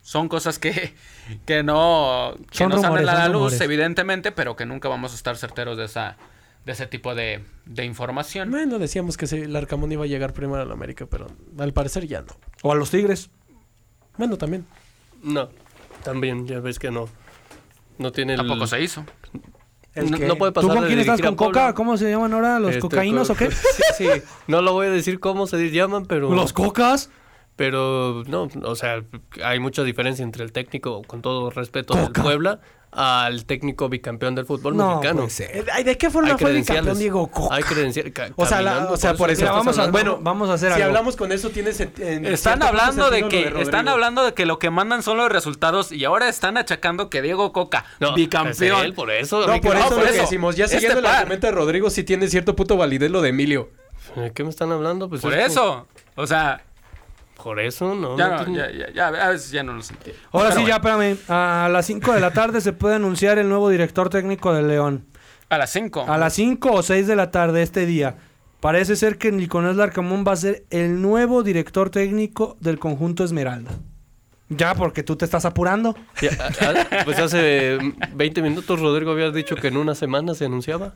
son cosas que, que no, que no salen a la luz, evidentemente, pero que nunca vamos a estar certeros de esa de ese tipo de, de información. Bueno, decíamos que el Arcamón iba a llegar primero a la América, pero al parecer ya no. O a los Tigres. Bueno, también. No, también, ya ves que no. No tiene Tampoco se hizo. No, puede pasar ¿Tú con quién estás? ¿Con Coca? ¿Cómo se llaman ahora? ¿Los este, cocaínos o qué? sí, sí. No lo voy a decir cómo se llaman, pero... ¿Los cocas? Pero no, o sea, hay mucha diferencia entre el técnico, con todo respeto, del Puebla al técnico bicampeón del fútbol mexicano. ¿De qué forma fue bicampeón Diego Coca? Hay credenciales. O sea, o sea, por eso. vamos a, bueno, vamos a hacer Si hablamos con eso, tienes. están hablando de que están hablando de que lo que mandan son los resultados y ahora están achacando que Diego Coca, bicampeón. por eso. No, por eso, decimos. Ya este siguiendo el argumento de Rodrigo, sí tiene cierto puto validez lo de Emilio. ¿De qué me están hablando? Pues por eso. O sea, por eso, ¿no? Ya, no, ya, ya, ya, a veces ya no lo sentí. Ahora sí, ya, espérame. A las 5 de la tarde se puede anunciar el nuevo director técnico de León. A las 5. A las 5 o 6 de la tarde este día. Parece ser que Nicolás Larcamón va a ser el nuevo director técnico del conjunto Esmeralda. Ya, porque tú te estás apurando. Ya, a- a- pues hace 20 minutos Rodrigo había dicho que en una semana se anunciaba.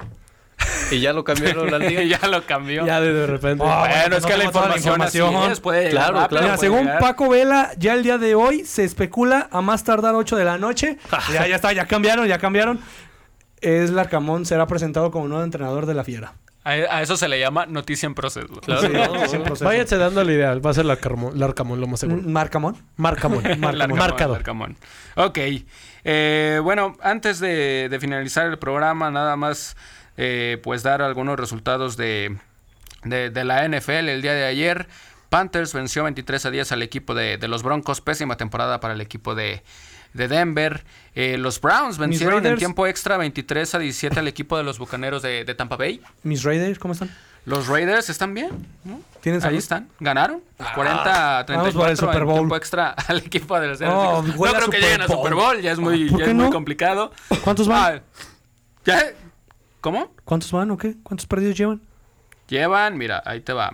Y ya lo cambiaron al día. ya lo cambió. Ya de, de repente. Ah, bueno, bueno, es no que la información, así información. es, puede Claro, rápido, claro. Mira, puede según llegar. Paco Vela, ya el día de hoy se especula a más tardar 8 de la noche. ya, ya está, ya cambiaron, ya cambiaron. Es Larcamón será presentado como nuevo entrenador de la Fiera. A, a eso se le llama noticia en proceso. Claro, Sí, proceso. Váyanse dando la idea. Va a ser la Larcamón, Larcamón lo más seguro. ¿Marcamón? Marcamón. Larcamón, Marcador. Larcamón. Ok. Eh, bueno, antes de, de finalizar el programa, nada más eh, pues dar algunos resultados de, de, de la NFL el día de ayer. Panthers venció 23 a 10 al equipo de, de los Broncos. Pésima temporada para el equipo de, de Denver. Eh, los Browns vencieron en tiempo extra 23 a 17 al equipo de los Bucaneros de, de Tampa Bay. ¿Mis Raiders cómo están? Los Raiders están bien. ¿no? ¿Tienen Ahí están. Ganaron. 40 a vamos por el 34 Super en Bowl. tiempo extra al equipo de los Oh, no a creo que lleguen a. Super Bowl. Ya es muy, complicado. ¿Cuántos van? Ah, ¿Ya? ¿Cómo? ¿Cuántos van o qué? ¿Cuántos perdidos llevan? Llevan, mira, ahí te va.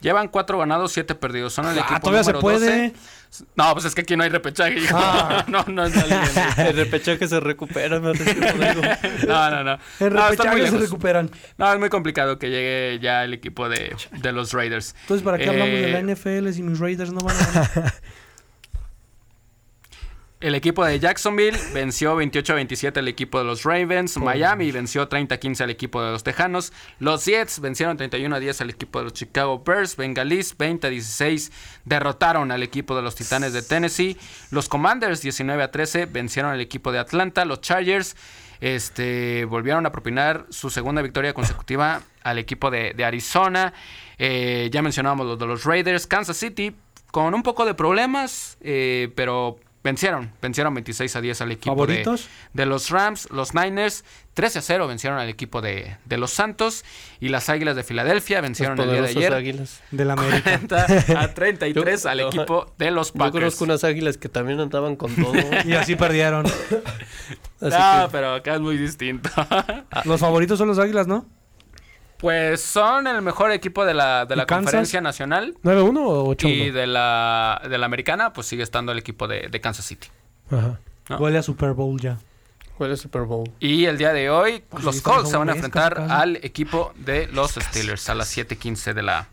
Llevan cuatro ganados, siete perdidos. Son el Ah, equipo todavía se número puede. 12. No, pues es que aquí no hay repechaje. hijo. Ah. No, no, es. El repechaje se recupera, no, no, no. No, está muy repechaje se recuperan. No, es muy complicado que llegue ya el equipo de, de los Raiders. Entonces, ¿para qué hablamos de la Eh, NFL si mis Raiders no van a ganar? El equipo de Jacksonville venció 28 a 27 al equipo de los Ravens. Miami venció 30 a 15 al equipo de los Tejanos. Los Jets vencieron 31 a 10 al equipo de los Chicago Bears. Bengalis 20 a 16 derrotaron al equipo de los Titanes de Tennessee. Los Commanders 19 a 13 vencieron al equipo de Atlanta. Los Chargers este, volvieron a propinar su segunda victoria consecutiva al equipo de, de Arizona. Eh, ya mencionábamos los de los Raiders. Kansas City con un poco de problemas, eh, pero vencieron. Vencieron 26 a 10 al equipo de, ¿Favoritos? de los Rams. Los Niners 13 a 0 vencieron al equipo de, de los Santos. Y las Águilas de Filadelfia vencieron Los el día de ayer. águilas. Del América. 40 a 33 Yo- al equipo de los Yo Packers. conozco unas águilas que también andaban con todo. y así perdieron. Así No, que, pero acá es muy distinto. Los favoritos son los Águilas, ¿no? Pues son el mejor equipo de la, de ¿Y la conferencia nacional. ¿9-1 o 8-1? Y de la, de la americana, pues sigue estando el equipo de, de Kansas City. Ajá. ¿no? Huele a Super Bowl ya. ¿Cuál es Super Bowl? Y el día de hoy, Pues los sí, Colts se van a enfrentar casi, casi. al equipo de los Steelers a las 7:15 de la,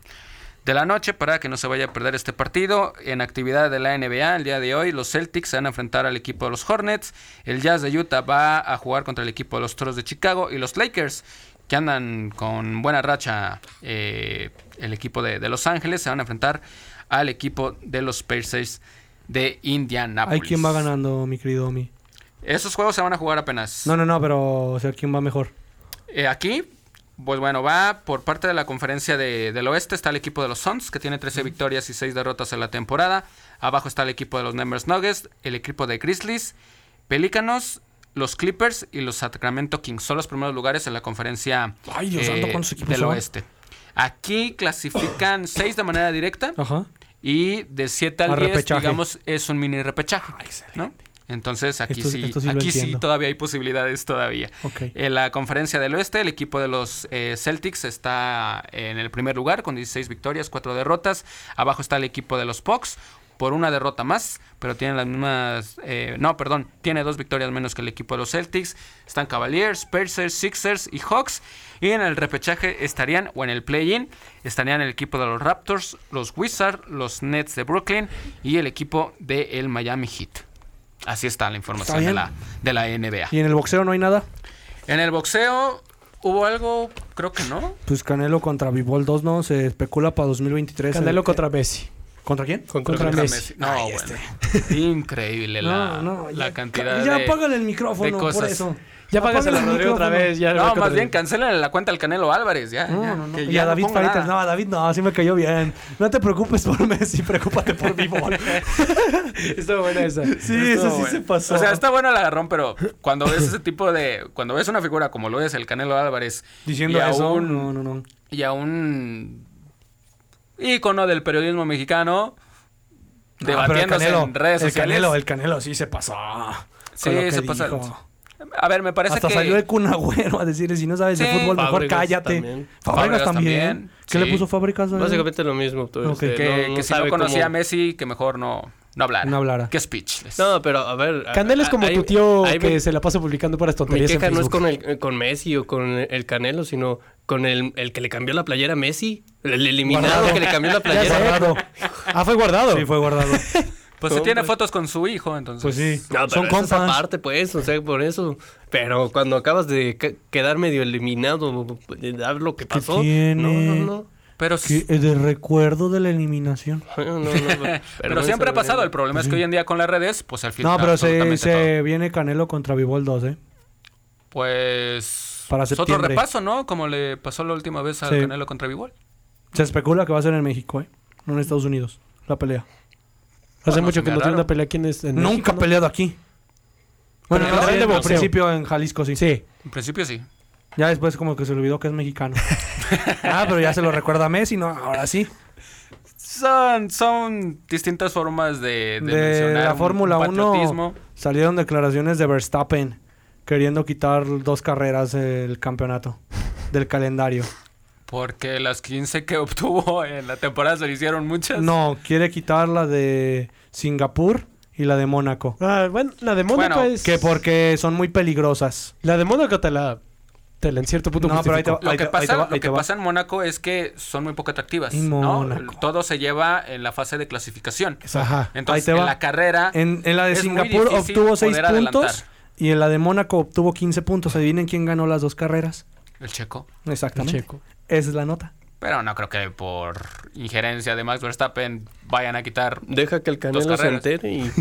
de la noche para que no se vaya a perder este partido. En actividad de la NBA, el día de hoy, los Celtics se van a enfrentar al equipo de los Hornets. El Jazz de Utah va a jugar contra el equipo de los Toros de Chicago. Y los Lakers, que andan con buena racha, eh, el equipo de, de Los Ángeles, se van a enfrentar al equipo de los Pacers de Indianapolis. ¿Hay quién va ganando, mi querido Omi? Esos juegos se van a jugar apenas. No, no, no, pero o sea, ¿quién va mejor? Eh, aquí, pues bueno, va por parte de la conferencia de- del oeste. Está el equipo de los Suns, que tiene 13 victorias y 6 derrotas en la temporada. Abajo está el equipo de los Denver Nuggets, el equipo de Grizzlies, Pelícanos, los Clippers y los Sacramento Kings. Son los primeros lugares en la conferencia eh, Ay, Dios santo, ¿cuántos equipos del son? oeste. Aquí clasifican 6 de manera directa Ajá. y de 7 al A 10, repechaje. digamos, es un mini repechaje. ¿no? Entonces aquí Esto- sí, esto sí lo aquí sí todavía hay posibilidades todavía. En la conferencia del oeste, el equipo de los eh, Celtics está en el primer lugar con 16 victorias, 4 derrotas. Abajo está el equipo de los Bucks por una derrota más, pero tiene las mismas... eh, no, perdón, tiene dos victorias menos que el equipo de los Celtics. Están Cavaliers, Pacers, Sixers y Hawks. Y en el repechaje estarían, o en el play-in, estarían el equipo de los Raptors, los Wizards, los Nets de Brooklyn y el equipo del Miami Heat. Así está la información de la, de la NBA. ¿Y en el boxeo no hay nada? En el boxeo hubo algo, creo que no. Pues Canelo contra Bivol 2, ¿no? Se especula para 2023. Canelo contra Messi. ¿Contra quién? Contra, Contra Messi. No, Ay, bueno. este. Increíble la, No, no, la ya, cantidad Ya de... apágale el micrófono de por cosas. eso. Ya págasela el Rodrigo otra micrófono. vez. Ya No, más bien cancelen la cuenta al Canelo Álvarez, ya. No, ya, no, no. que Y ya a David nada. no, a David no, así me cayó bien. No te preocupes por Messi, preocúpate por Bivol. Estuvo buena esa. Sí, eso sí se pasó. O sea, está bueno el agarrón, pero cuando ves ese tipo de... Cuando ves una figura como lo es el Canelo Álvarez... Diciendo y a eso, un- no, no, no. Y a un... ícono del periodismo mexicano... No, el Debatiéndose Canelo, en redes el sociales. Canelo, el Canelo sí se pasó. Sí, se dijo. A ver, me parece Hasta que... salió el Kun Agüero a decirle, si no sabes de Sí, fútbol, mejor cállate. también. Fábregas también. también, ¿Qué sí. le puso Fábregas? Básicamente lo mismo. tú, Ok. este, que, no- no que si no conocía cómo- a Messi, que mejor no, no hablara. No hablara. Qué speechless. No, pero a ver. Canelo es como ahí- tu tío ahí que mi- se la pasa publicando para Mi tonterías en queja no es con, el, con Messi o con el Canelo, sino con el, el que le cambió la playera a Messi. El eliminado Guardado. que le cambió la playera. Guardado. Ah, fue guardado. Sí, fue guardado. Pues se tiene pues- fotos con su hijo, entonces. Pues sí. No, pero Son eso es compas. aparte, pues, o sea, por eso. Pero cuando acabas de ca- quedar medio eliminado, de dar lo que pasó. tiene? No, no, no. Pero, eh, de recuerdo de la eliminación. No, no, no, pero, siempre ha pasado. El problema es que hoy en día con las redes, pues al final. No, pero se, se viene Canelo contra Vivol 2, ¿eh? Pues. Para pues otro septiembre. repaso, ¿no? Como le pasó la última vez al Sí. Canelo contra Bivol. Se especula que va a ser en México, ¿eh? No en Estados Unidos. La pelea. Hace Bueno, mucho que no tiene una pelea aquí en, es- en Nunca México, peleado aquí. Bueno, al boxeo. principio en Jalisco sí. Sí. En principio sí. Ya después como que se olvidó que es mexicano. ah, pero ya se lo recuerda a Messi, ¿no? Ahora sí. Son, son distintas formas de, de, De mencionar la Fórmula un 1 patriotismo. salieron declaraciones de Verstappen queriendo quitar dos carreras del campeonato, del calendario. Porque las 15 que obtuvo en la temporada se le hicieron muchas. No, quiere quitar la de Singapur y la de Mónaco. Ah, bueno, la de Mónaco Bueno, es... Que porque son muy peligrosas. La de Mónaco te la... En cierto punto No, pero ahí te va- Lo que, te- ahí te pasa, va- lo ahí que pasa en Mónaco es que son muy poco atractivas. ¿no? Todo se lleva en la fase de clasificación. Ajá. Entonces, Ahí en la carrera. En, en la de Singapur obtuvo 6 poder adelantar. puntos y en la de Mónaco obtuvo 15 puntos. Adivinen quién ganó las dos carreras. El checo. El Exactamente. checo. Esa es la nota. Pero no creo que por injerencia de Max Verstappen vayan a quitar. Deja que el Canelo se entere y.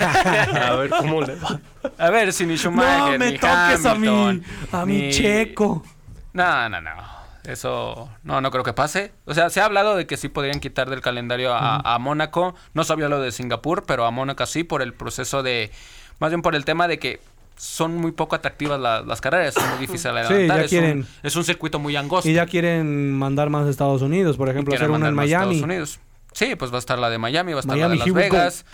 a ver cómo le va. A ver si ni Schumacher, no me ni toques a mi, Hamilton, a mi ni- checo. No, no, no. Eso no, no creo que pase. O sea, se ha hablado de que sí podrían quitar del calendario a, a Mónaco. No sabía lo de Singapur, pero a Mónaco sí por el proceso de... Más bien por el tema de que son muy poco atractivas la- las carreras. Son muy difíciles de Sí, es, quieren- un, es un circuito muy angosto. Y ya quieren mandar más a Estados Unidos. Por ejemplo, hacer una en Miami. Estados Unidos. Sí, pues va a estar la de Miami, va a estar Miami, la de Las. Vegas.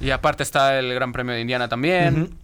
Y aparte está el Gran Premio de Indiana también. Ujú.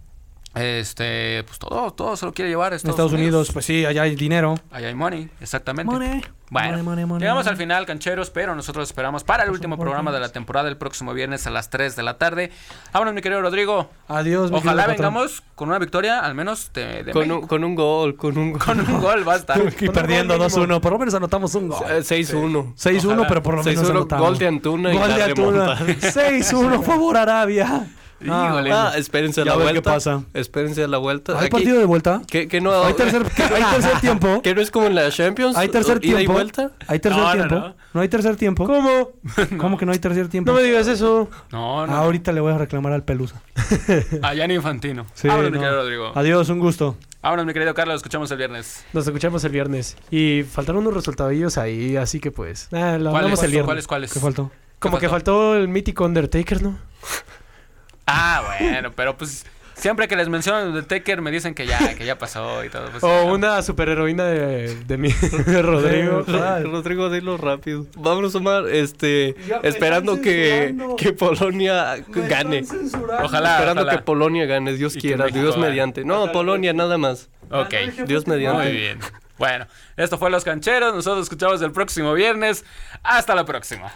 Este, pues todo, todo se lo quiere llevar a En Estados, Estados Unidos, pues sí, allá hay dinero. Allá hay money, exactamente. Money. Bueno, Money, money, money, llegamos money. al final, cancheros, pero nosotros esperamos para el último programa de la temporada el próximo viernes a las 3 de la tarde. Vámonos, mi querido Rodrigo. Adiós, mi Ojalá querido patrón. vengamos con una victoria, al menos de, de Con un, con un gol, con un gol. Con un gol, basta. Y perdiendo 2-1. Por lo menos anotamos un gol. Eh, 6-1. 6-1, Ojalá. pero por lo menos 6-1, anotamos. gol de Antuna y Gol de Antuna. remontada. 6-1, favor Arabia. Híjole. Ah, espérense a la a ver vuelta. qué pasa. Espérense a la vuelta. ¿Hay Aquí- partido de vuelta? que, que no ¿Hay tercer, que- hay tercer tiempo? que no es como en la Champions. ¿Hay tercer ida y tiempo? vuelta. ¿Hay tercer No, tiempo? no. ¿No hay tercer tiempo? ¿Cómo? ¿Cómo que no hay tercer tiempo? No me digas eso. No, no. Ah, ahorita le voy a reclamar al Pelusa. A Gianni Infantino. Sí, no. querido Rodrigo. Adiós, un gusto. Vámonos, mi querido Carlos. Escuchamos el viernes. Nos escuchamos el viernes. Y faltaron unos resultadillos ahí, así que pues... Ah, lo ¿Cuáles, hablamos el viernes. ¿Cuáles, cuáles? ¿Qué faltó? Como ¿Qué que faltó el mítico Undertaker, ¿no? Ah, bueno, pero pues siempre que les mencionan de Taker me dicen que ya, que ya pasó y todo. pues, O ya. una superheroína de, de mi de Rodrigo. Rodrigo, dilo rápido. Vamos, Omar, este, Ya me esperando que, que Polonia gane. Ojalá, esperando ojalá. que Polonia gane, Dios Y quiera, México Dios gane. mediante. No, Polonia nada más. Ok. Dios mediante. Muy bien. Bueno, esto fue Los Cancheros. Nosotros escuchamos el próximo viernes. Hasta la próxima.